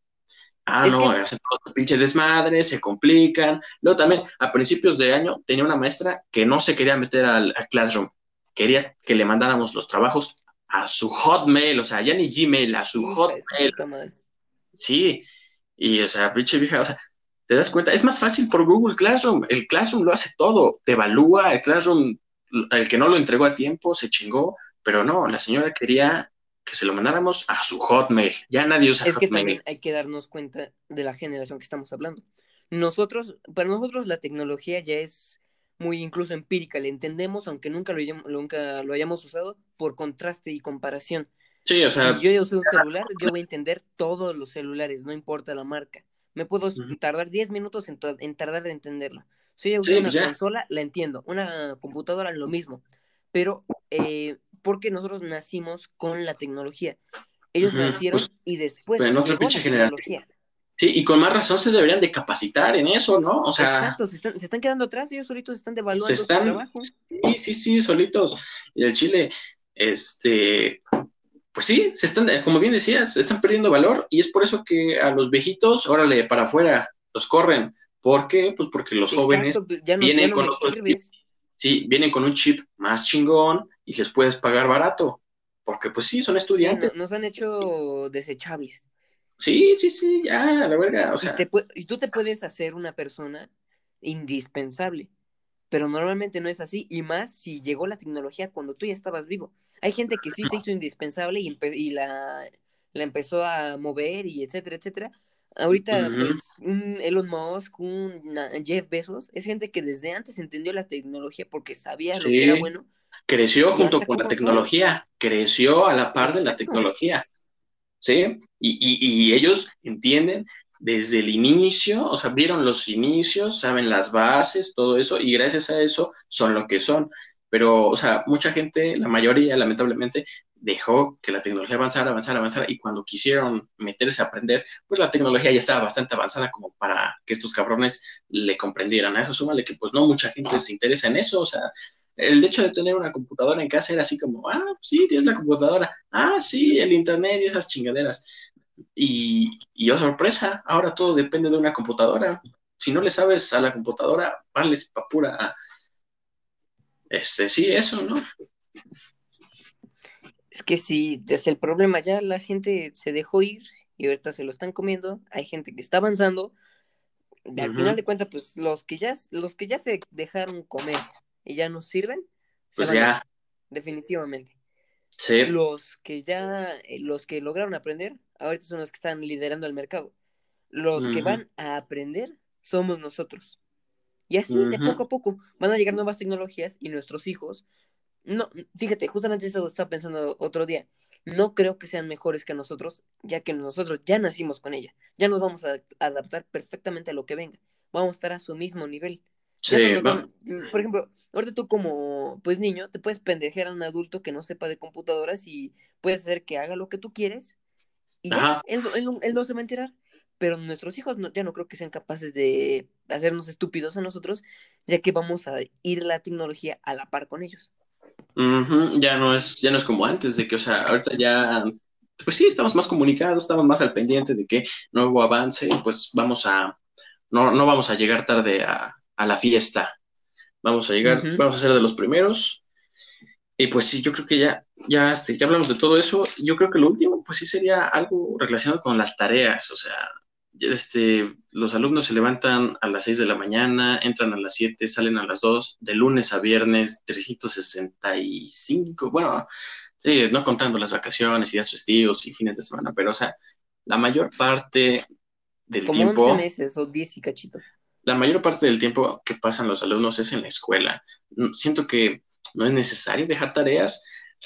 Ah, Es no, que- hacen todo pinche desmadre, se complican. Luego también, a principios de año, tenía una maestra que no se quería meter al, al Classroom. Quería que le mandáramos los trabajos a su Hotmail, o sea, ya ni Gmail, a su Hotmail. Sí, y o sea, pinche vieja, o sea, te das cuenta, es más fácil por Google Classroom. El Classroom lo hace todo, te evalúa, el Classroom, el que no lo entregó a tiempo, se chingó, pero no, la señora quería que se lo mandáramos a su Hotmail. Ya nadie usa Es que Hotmail. también hay que darnos cuenta de la generación que estamos hablando. Nosotros, para nosotros la tecnología ya es muy incluso empírica, le entendemos, aunque nunca lo, hayamos, nunca lo hayamos usado, por contraste y comparación. Sí, o sea, si yo ya usé un celular, yo voy a entender todos los celulares, no importa la marca. Me puedo tardar 10 minutos en, tardar en entenderlo. Si yo usé Sí, una pues ya. consola, la entiendo. Una computadora, lo mismo. Pero eh, porque nosotros nacimos con la tecnología. Ellos nacieron pues, y después pero en otra pinche generación. sí, y con más razón se deberían de capacitar en eso, ¿no? O sea, Exacto, se están, se están quedando atrás, ellos solitos están devaluando se su están, trabajo. sí, sí, sí, solitos. Y el Chile, este, pues sí, se están, como bien decías, están perdiendo valor y es por eso que a los viejitos, órale, para afuera, los corren. ¿Por qué? Pues porque los jóvenes Exacto, pues, ya no, vienen no con otros sí, vienen con un chip más chingón y les puedes pagar barato. Porque pues sí, son estudiantes. no- nos han hecho desechables. Sí, sí, sí, ya, la verga, o Y, sea, te y tú te puedes hacer una persona indispensable, pero normalmente no es así, y más si llegó la tecnología cuando tú ya estabas vivo. Hay gente que sí se hizo indispensable y la, la empezó a mover y etcétera, etcétera, Ahorita, pues, un Elon Musk, un Jeff Bezos, es gente que desde antes entendió la tecnología porque sabía lo que era bueno. Creció junto con la tecnología, creció a la par de la tecnología. ¿Sí? Y, y ellos entienden desde el inicio, o sea, vieron los inicios, saben las bases, todo eso, y gracias a eso son lo que son. Pero, o sea, mucha gente, la mayoría, lamentablemente, dejó que la tecnología avanzara, avanzara, avanzara, y cuando quisieron meterse a aprender, pues la tecnología ya estaba bastante avanzada como para que estos cabrones le comprendieran. A eso súmale que pues no mucha gente se interesa en eso, o sea, el hecho de tener una computadora en casa era así como, ah, sí, tienes la computadora, ah, sí, el internet y esas chingaderas. Y, y oh sorpresa, ahora todo depende de una computadora. Si no le sabes a la computadora, vales pa' pura. Este, sí, eso, ¿no? Es que sí, desde el problema ya la gente se dejó ir y ahorita se lo están comiendo. Hay gente que está avanzando. Al final de cuentas, pues los que ya, los que ya se dejaron comer y ya nos sirven, pues ya. definitivamente. Sí. Los que ya, eh, los que lograron aprender, ahorita son los que están liderando el mercado. Los que van a aprender somos nosotros. Y así, de poco a poco, van a llegar nuevas tecnologías y nuestros hijos no, fíjate, justamente eso estaba pensando otro día. No creo que sean mejores que nosotros, ya que nosotros ya nacimos con ella. Ya nos vamos a adaptar perfectamente a lo que venga. Vamos a estar a su mismo nivel. Sí, por ejemplo, ahorita tú como pues niño te puedes pendejear a un adulto que no sepa de computadoras y puedes hacer que haga lo que tú quieres y ya, él, no se va a enterar. Pero nuestros hijos ya no creo que sean capaces de hacernos estúpidos a nosotros, ya que vamos a ir la tecnología a la par con ellos. Ya no es, ya no es como antes, de que, o sea, ahorita ya, pues sí, estamos más comunicados, estamos más al pendiente de que nuevo avance, pues vamos a, no, no vamos a llegar tarde a, la fiesta. Vamos a llegar, vamos a ser de los primeros. Y pues sí, yo creo que ya, ya, este, ya hablamos de todo eso. Yo creo que lo último, pues sí sería algo relacionado con las tareas. O sea, este, los alumnos se levantan a las 6 de la mañana, entran a las 7, salen a las 2, de lunes a viernes, 365, bueno, sí, no contando las vacaciones y días festivos y fines de semana, pero o sea, la mayor parte del Como tiempo... 11 meses o 10 y cachito. La mayor parte del tiempo que pasan los alumnos es en la escuela. Siento que no es necesario dejar tareas.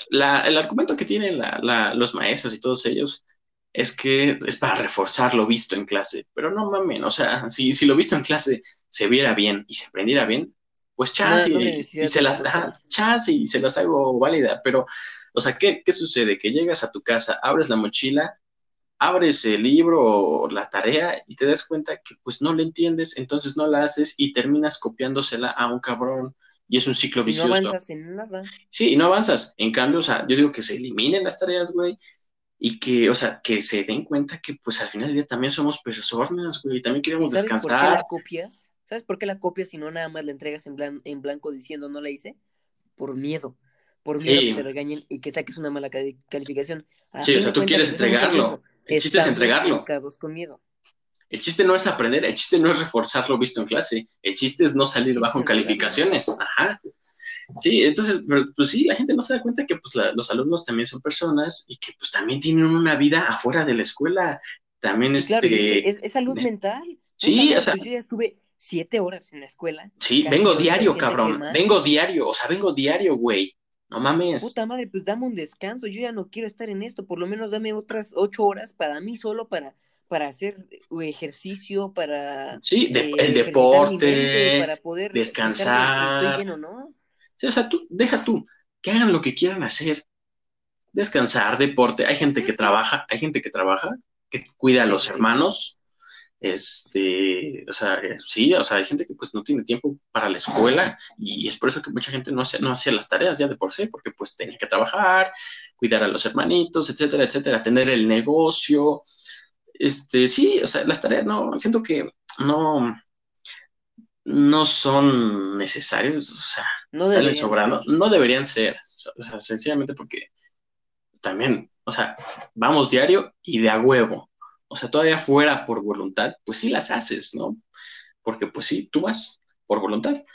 La, el argumento que tienen la, los maestros y todos ellos es que es para reforzar lo visto en clase, pero no mames, o sea, si, si lo visto en clase se viera bien y se aprendiera bien, pues chance, y, se las, chance y se las hago válida, pero, o sea, ¿qué, ¿qué sucede? Que llegas a tu casa, abres la mochila, abres el libro o la tarea y te das cuenta que pues no le entiendes, entonces no la haces y terminas copiándosela a un cabrón y es un ciclo vicioso. no avanzas en nada. Sí, y no avanzas. En cambio, o sea, yo digo que se eliminen las tareas, güey, y que, o sea, que se den cuenta que pues al final del día también somos personas, güey, y también queremos ¿Sabes descansar. ¿Por qué la copias? ¿Sabes por qué la copias si no nada más la entregas en, en blanco diciendo no la hice? Por miedo. Por miedo que te regañen y que saques una mala calificación. sí, o sea, tú quieres entregarlo. El chiste es entregarlo. Con miedo. El chiste no es aprender, el chiste no es reforzar lo visto en clase, el chiste es no salir bajo en calificaciones. Ajá. Sí, entonces, pues sí, la gente no se da cuenta que pues los alumnos también son personas y que pues también tienen una vida afuera de la escuela. También es, este, es, salud mental. Sí, o sea. Pues yo ya estuve siete horas en la escuela. Sí, vengo diario, cabrón. Vengo diario, o sea, vengo diario, güey. No mames. Puta madre, pues dame un descanso. Yo ya no quiero estar en esto. Por lo menos dame otras ocho horas para mí solo, para, para hacer ejercicio, para. Sí, el eh, deporte, para poder descansar. Si estoy bien o no o sea, tú, deja tú, que hagan lo que quieran hacer. Descansar, deporte. Hay gente que trabaja, hay gente que trabaja, que cuida a los hermanos. Este, o sea, eh, sí, o sea, hay gente que pues no tiene tiempo para la escuela y es por eso que mucha gente no hace, no hacía las tareas ya de por sí, porque pues tenía que trabajar, cuidar a los hermanitos, etcétera, etcétera, tener el negocio. Este, sí, o sea, las tareas no, siento que no, no son necesarios, o sea, no salen sobrando, no deberían ser, o sea, sencillamente porque también, o sea, vamos diario y de a huevo, o sea, todavía fuera por voluntad, pues sí las haces, ¿no? Porque pues sí, tú vas por voluntad,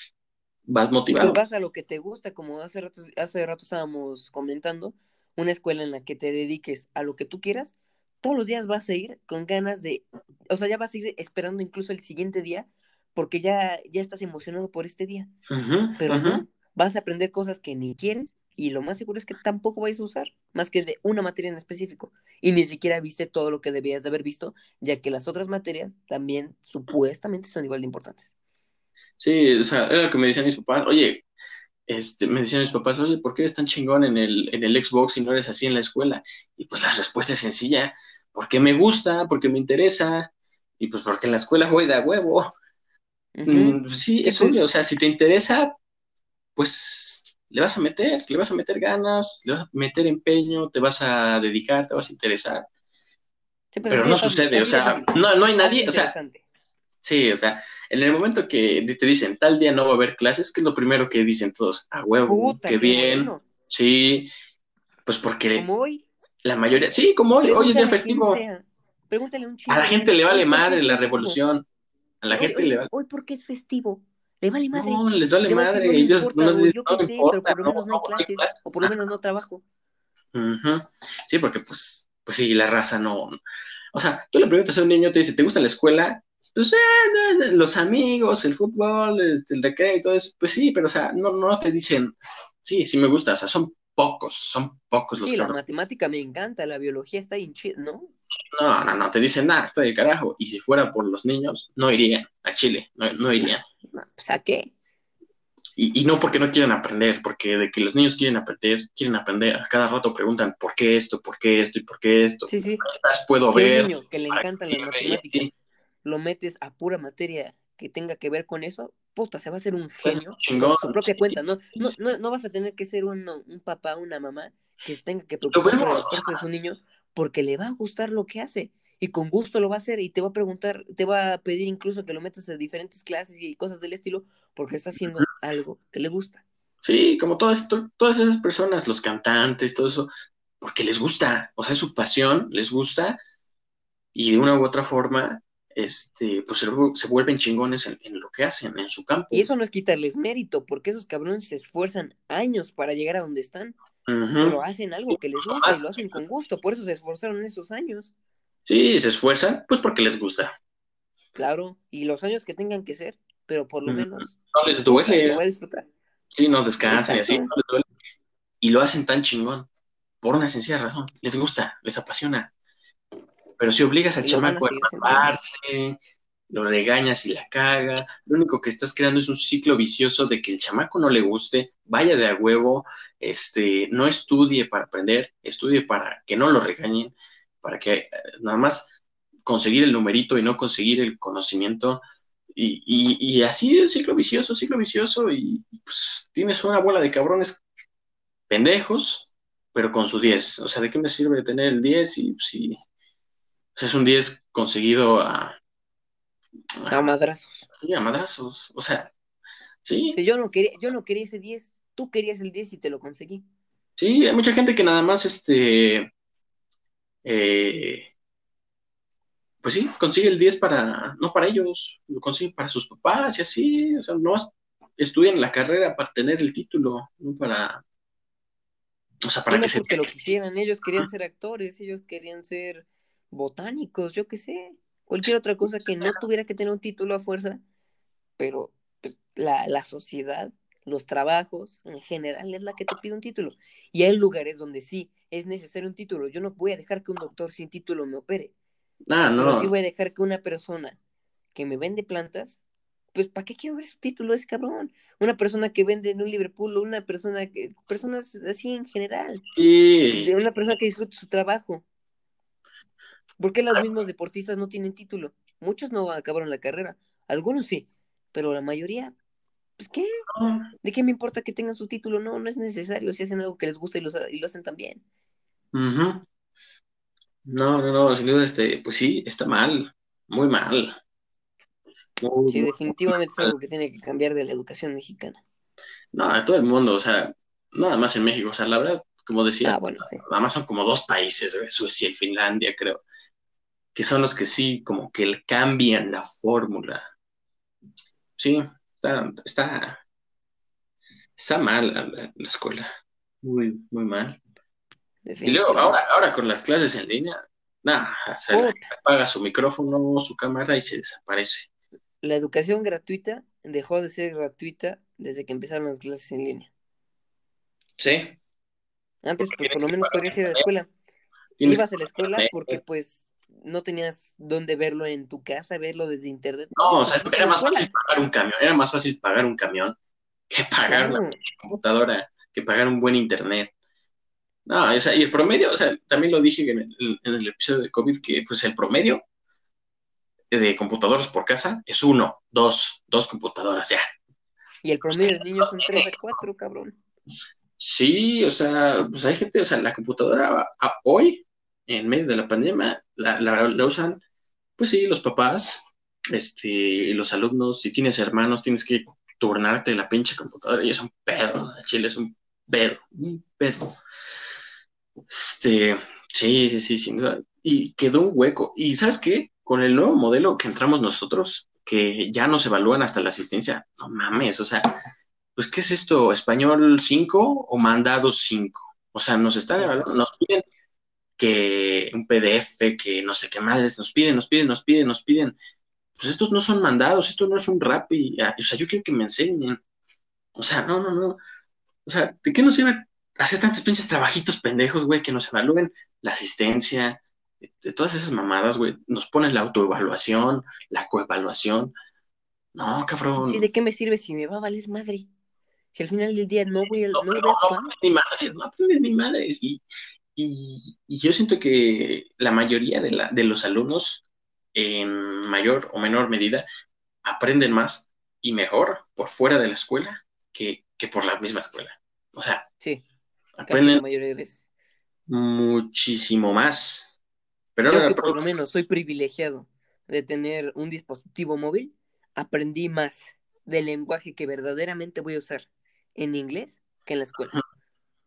vas motivado. vas a lo que te gusta, como hace rato, hace rato estábamos comentando, una escuela en la que te dediques a lo que tú quieras, todos los días vas a ir con ganas de, o sea, ya vas a ir esperando incluso el siguiente día porque ya, ya estás emocionado por este día. Pero no, vas a aprender cosas que ni quieres y lo más seguro es que tampoco vais a usar, más que de una materia en específico. Y ni siquiera viste todo lo que debías de haber visto, ya que las otras materias también supuestamente son igual de importantes. Sí, o sea, era lo que me decían mis papás, oye, este, me decían mis papás, oye, ¿por qué eres tan chingón en el, en el Xbox y no eres así en la escuela? Y pues la respuesta es sencilla, porque me gusta, porque me interesa, y pues porque en la escuela voy de huevo. Mm, sí, es obvio, o sea, si te interesa, pues le vas a meter, le vas a meter ganas, le vas a meter empeño, te vas a dedicar, te vas a interesar. Pues, Pero no sucede, o sea, no, no hay nadie, o sea, sí, o sea, en el momento que te dicen tal día no va a haber clases, que es lo primero que dicen todos, a huevo, qué, bien, sí, pues porque como hoy. la mayoría, sí, como hoy, hoy es día festivo. Pregúntale a un A la gente le vale madre la revolución. A la gente le vale. Hoy porque es festivo. Le vale madre. No, les vale madre. No Ellos no les yo qué sé, pero por lo menos no, hay clases, o por lo menos no trabajo. Sí, porque pues, pues sí, la raza no. O sea, tú le preguntas a un niño, te dice, ¿te gusta la escuela? Pues, eh, los amigos, el fútbol, este, el recreo y todo eso. Pues sí, pero o sea, no, no te dicen, sí, sí me gusta. O sea, son pocos, son pocos los sí, la matemática me encanta, la biología está bien chida, ¿no? No, no, no, te dicen nada, está de carajo. Y si fuera por los niños, no irían a Chile, no, no irían. Pues a qué. Y, y, no porque no quieran aprender, porque de que los niños quieren aprender, quieren aprender. A cada rato preguntan por qué esto, por qué esto y por qué esto. Sí, sí. puedo ver. Un niño que le encantan las matemáticas, lo metes a pura materia que tenga que ver con eso, puta, se va a hacer un genio por su propia cuenta. No, no, no, no, vas a tener que ser un, un papá, una mamá que tenga que preocuparse por el esfuerzo de su niño porque le va a gustar lo que hace y con gusto lo va a hacer y te va a preguntar, te va a pedir incluso que lo metas en diferentes clases y cosas del estilo porque está haciendo algo que le gusta. Sí, como todas, todas esas personas, los cantantes, todo eso, porque les gusta, o sea, su pasión, les gusta y de una u otra forma, este, pues se, vuelven chingones en, lo que hacen, en su campo. Y eso no es quitarles mérito, porque esos cabrones se esfuerzan años para llegar a donde están. Pero hacen algo que les gusta y lo hacen con gusto, por eso se esforzaron esos años. Sí, se esfuerzan, pues porque les gusta. Claro, y los años que tengan que ser, pero por lo menos. No les duele. a disfrutar. Sí, no descansan y así, no les duele. Y lo hacen tan chingón, por una sencilla razón. Les gusta, les apasiona. Pero si obligas al chamaco a taparse, lo regañas y la caga, lo único que estás creando es un ciclo vicioso de que el chamaco no le guste, vaya de a huevo, este, no estudie para aprender, estudie para que no lo regañen, para que eh, nada más conseguir el numerito y no conseguir el conocimiento. Y, y, así el ciclo vicioso, ciclo vicioso, y pues tienes una bola de cabrones pendejos, pero con su 10. O sea, ¿de qué me sirve tener el 10 y si es un 10 conseguido a, a, madrazos? Sí, a madrazos. O sea, sí. yo, no quería, yo no quería ese 10, tú querías el 10 y te lo conseguí. Sí, hay mucha gente que nada más este eh, pues sí, consigue el 10 para, no para ellos, lo consigue para sus papás y así, o sea, no estudian la carrera para tener el título, no para, o sea, para que se... lo quisieran, ellos querían ser actores, ellos querían ser botánicos, yo qué sé, cualquier otra cosa que no tuviera que tener un título a fuerza, pero pues, la, la sociedad, los trabajos en general es la que te pide un título. Y hay lugares donde sí, es necesario un título. Yo no voy a dejar que un doctor sin título me opere. Ah, no. Pero sí voy a dejar que una persona que me vende plantas, pues ¿para qué quiero ver su título ese cabrón? Una persona que vende en un Liverpool, una persona que, personas así en general. Sí. Una persona que disfrute su trabajo. ¿Por qué los mismos deportistas no tienen título? Muchos no acabaron la carrera, algunos sí, pero la mayoría, pues ¿qué? ¿De qué me importa que tengan su título? No, no es necesario si hacen algo que les gusta y, y lo hacen también. No, no, no, sin duda, este, pues sí, está mal, muy mal. sí, definitivamente es algo que tiene que cambiar de la educación mexicana. No, de todo el mundo, o sea, nada más en México, o sea, la verdad, como decía, ah, bueno, nada más son como dos países, Suecia y Finlandia, creo, que son los que sí, como que cambian la fórmula. Sí, está, está, está mal la, la escuela, muy, muy mal. Y luego, ahora, ahora con las clases en línea, Nada, se apaga su micrófono, su cámara y se desaparece. La educación gratuita dejó de ser gratuita desde que empezaron las clases en línea. Sí. Antes, pues, por lo menos podías ir a la escuela. Ibas a la escuela porque, pues, no tenías dónde verlo en tu casa, verlo desde internet. No, o sea, era más fácil pagar un camión, era más fácil pagar un camión que pagar una computadora, que pagar un buen internet. No, o sea, y el promedio, o sea, también lo dije en el, episodio de COVID, que pues el promedio de computadoras por casa es uno, dos, dos computadoras ya. Y el promedio de niños son tres a cuatro, cabrón. Sí, o sea, pues hay gente, o sea, la computadora hoy, en medio de la pandemia, la, la, usan, pues sí, los papás, este, los alumnos, si tienes hermanos, tienes que turnarte la pinche computadora y es un pedo, Chile es un pedo, un pedo. Este, sí, sí, sí, sin duda. Y quedó un hueco. ¿Y sabes qué? Con el nuevo modelo que entramos nosotros, que ya nos evalúan hasta la asistencia, no mames, o sea, pues, ¿qué es esto? ¿Español 5 o mandado 5? O sea, nos están evaluando, nos piden que un PDF, que no sé qué más, nos piden, nos piden, nos piden, nos piden. Pues estos no son mandados, esto no es un rap, y, o sea, yo quiero que me enseñen. O sea, no, no, no. O sea, ¿de qué nos sirve hacer tantos pinches trabajitos pendejos, güey, que nos evalúen la asistencia, de todas esas mamadas, güey, nos ponen la autoevaluación, la coevaluación. No, cabrón. Sí, ¿de qué me sirve si me va a valer madre? Si al final del día no voy a... No, no, no, no ni madres, no aprendes ni madres. Y, y, y, yo siento que la mayoría de, la, de los alumnos, en mayor o menor medida, aprenden más y mejor por fuera de la escuela que, que por la misma escuela. O sea, sí aprenden la mayoría de veces. muchísimo más. Pero Yo que por lo menos soy privilegiado de tener un dispositivo móvil, aprendí más del lenguaje que verdaderamente voy a usar en inglés que en la escuela.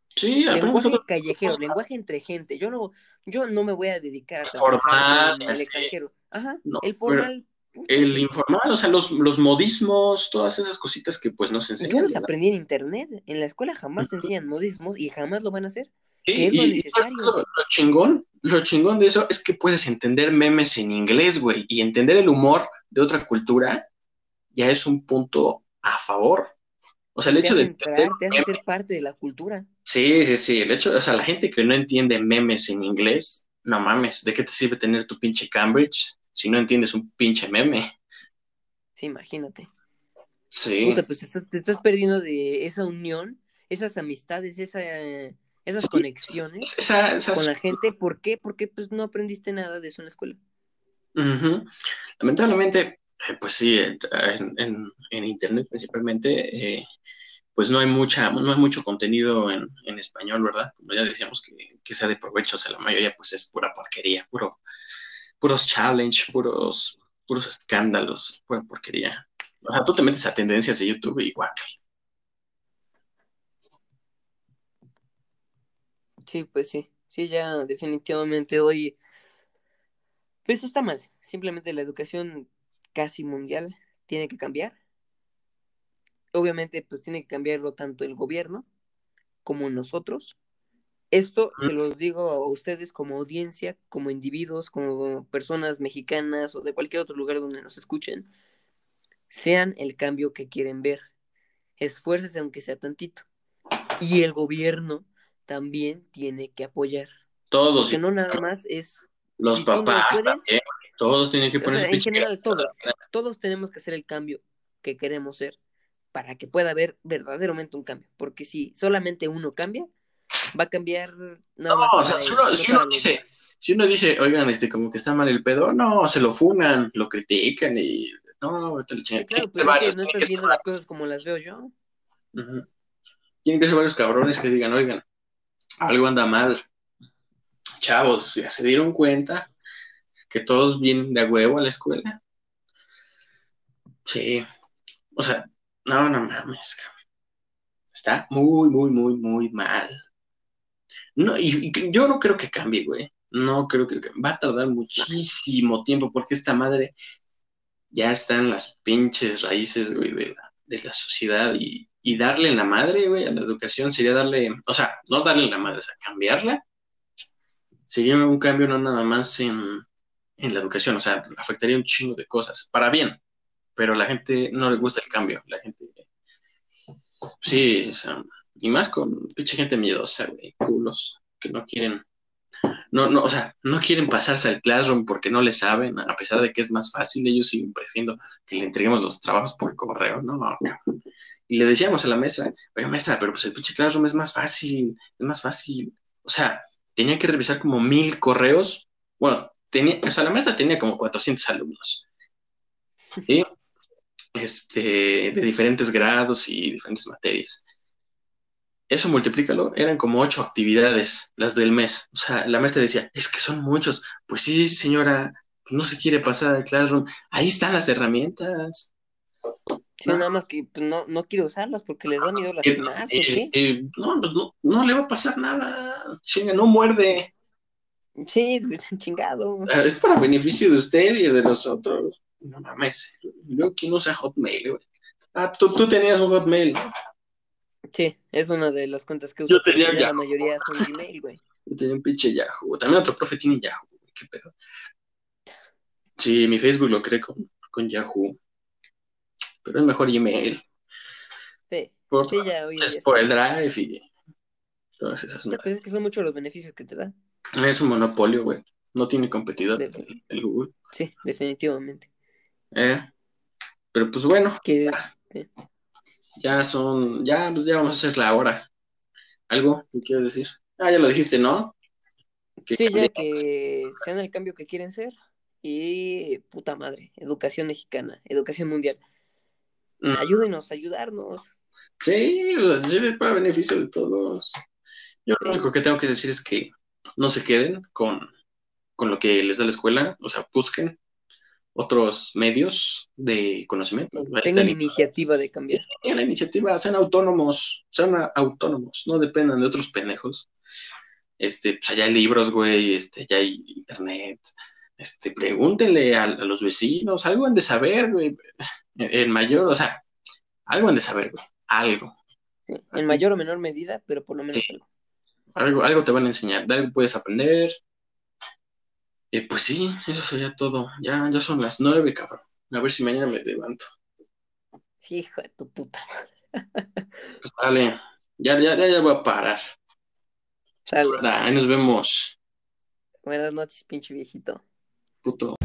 Sí, lenguaje callejero, lenguaje entre gente. Yo no, yo no me voy a dedicar a trabajar en el extranjero. Ajá, el formal el informal, o sea, los, los, modismos, todas esas cositas que pues no se enseñan. Yo los aprendí en internet, en la escuela jamás se enseñan modismos y jamás lo van a hacer. Sí, es lo necesario. Lo, chingón, lo chingón de eso es que puedes entender memes en inglés, güey, y entender el humor de otra cultura ya es un punto a favor. O sea, el hecho de entrar, te hace ser parte de la cultura. Sí, sí, sí, el hecho, o sea, la gente que no entiende memes en inglés, no mames, ¿de qué te sirve tener tu pinche Cambridge? Si no entiendes un pinche meme. Sí, imagínate. Sí. Puta, pues te estás, perdiendo de esa unión, esas amistades, esa, esas conexiones con la gente. ¿Por qué? Porque pues no aprendiste nada de eso en la escuela. Lamentablemente, eh, pues sí, en, internet principalmente, eh, pues no hay mucha, no hay mucho contenido en, español, ¿verdad? Como ya decíamos que, que sea de provecho, o sea, la mayoría pues es pura porquería, puro, puros challenge, puros, puros escándalos, pura porquería. O sea, tú te metes a tendencias de YouTube y igual. Sí, pues sí. Sí, ya definitivamente hoy. Pues está mal. Simplemente la educación casi mundial tiene que cambiar. Obviamente, pues tiene que cambiarlo tanto el gobierno como nosotros. Esto se los digo a ustedes como audiencia, como individuos, como personas mexicanas o de cualquier otro lugar donde nos escuchen. Sean el cambio que quieren ver. Esfuércense aunque sea tantito. Y el gobierno también tiene que apoyar. Todos. Porque no nada más es... Los papás también. Todos tienen que ponerse... en general, todos. Todos tenemos que hacer el cambio que queremos ser para que pueda haber verdaderamente un cambio. Porque si solamente uno cambia, va a cambiar. No, o sea, si uno, dice, si uno dice, oigan, este, como que está mal el pedo, no, se lo funan, lo critican y. No, te lo sí, claro, pues no estás viendo las cosas como las veo yo. Tienen que ser varios cabrones que digan, oigan, algo anda mal. Chavos, ya se dieron cuenta que todos vienen de huevo a la escuela. Sí. O sea, no, no mames, Está muy, muy, muy, muy mal. No, y, yo no creo que cambie, güey. No creo que va a tardar muchísimo tiempo porque esta madre ya está en las pinches raíces, güey, de la, de la sociedad y, y darle la madre, güey, a la educación sería darle, o sea, no darle la madre, o sea, cambiarla. Sería un cambio no nada más en, en la educación, o sea, afectaría un chingo de cosas, para bien, pero a la gente no le gusta el cambio, la gente, sí, o sea, y más con pinche gente miedosa, güey, culos, que no quieren, no, no, o sea, no quieren pasarse al classroom porque no le saben, a pesar de que es más fácil, ellos siguen prefiriendo que le entreguemos los trabajos por correo, ¿no? Y le decíamos a la maestra, oye, maestra, pero pues el pinche classroom es más fácil, es más fácil, o sea, tenía que revisar como mil correos, bueno, tenía, o sea, la maestra tenía como 400 alumnos, ¿sí? Este, de diferentes grados y diferentes materias. Eso multiplícalo, eran como ocho actividades las del mes. O sea, la maestra decía, es que son muchos. Pues sí, señora, pues no se quiere pasar al classroom. Ahí están las herramientas. Sí, nada más que pues, no, no quiere usarlas porque les da miedo Eh, lastimarse, ¿o eh, qué? eh, no, pues no, no le va a pasar nada. Chinga, no muerde. Sí, [LAUGHS] chingado. Ah, Es para beneficio de usted y de los otros. No mames. Luego, ¿quién usa Hotmail? Ah, tú, tú tenías un Hotmail, ¿no? Sí, es una de las cuentas que uso. Yo tenía porque ya La Yahoo. mayoría son Gmail, güey. [LAUGHS] Yo tenía un pinche Yahoo. También otro profe tiene Yahoo. güey, ¿Qué pedo? Sí, mi Facebook lo creé con, con Yahoo. Pero es mejor Gmail. Sí, Por, sí, ya hoy en es día por sí. el Drive y todas esas. Sí, mierdas. Pues es que son muchos los beneficios que te da. Es un monopolio, güey. No tiene competidor el, el Google. Sí, definitivamente. Eh, pero pues bueno, Que ya son, ya, pues ya vamos a hacer la hora. ¿Algo que quieres decir? Ah, ya lo dijiste, ¿no? Que sí, ya que sean el cambio que quieren ser. Y puta madre, educación mexicana, educación mundial. Mm, Ayúdenos, ayudarnos. Sí, es para beneficio de todos. Yo lo único que tengo que decir es que no se queden con, con lo que les da la escuela, o sea, busquen otros medios de conocimiento. Tengan iniciativa de cambiar. tengan la iniciativa, sean autónomos, sean autónomos, no dependan de otros pendejos. Este, pues allá hay libros, güey, este, ya hay internet. Este, pregúntenle a, a los vecinos, algo han de saber, güey. En mayor, o sea, algo han de saber, güey. Algo. Sí, en mayor o menor medida, pero por lo menos Sí. algo. Algo, algo te van a enseñar, de algo puedes aprender. Pues sí, eso sería todo. Ya, ya son las nueve, cabrón. A ver si mañana me levanto. Sí, hijo de tu puta. [LAUGHS] Pues dale, ya, ya, ya, ya voy a parar. Sale. Ahí nos vemos, Buenas noches, pinche viejito. puto.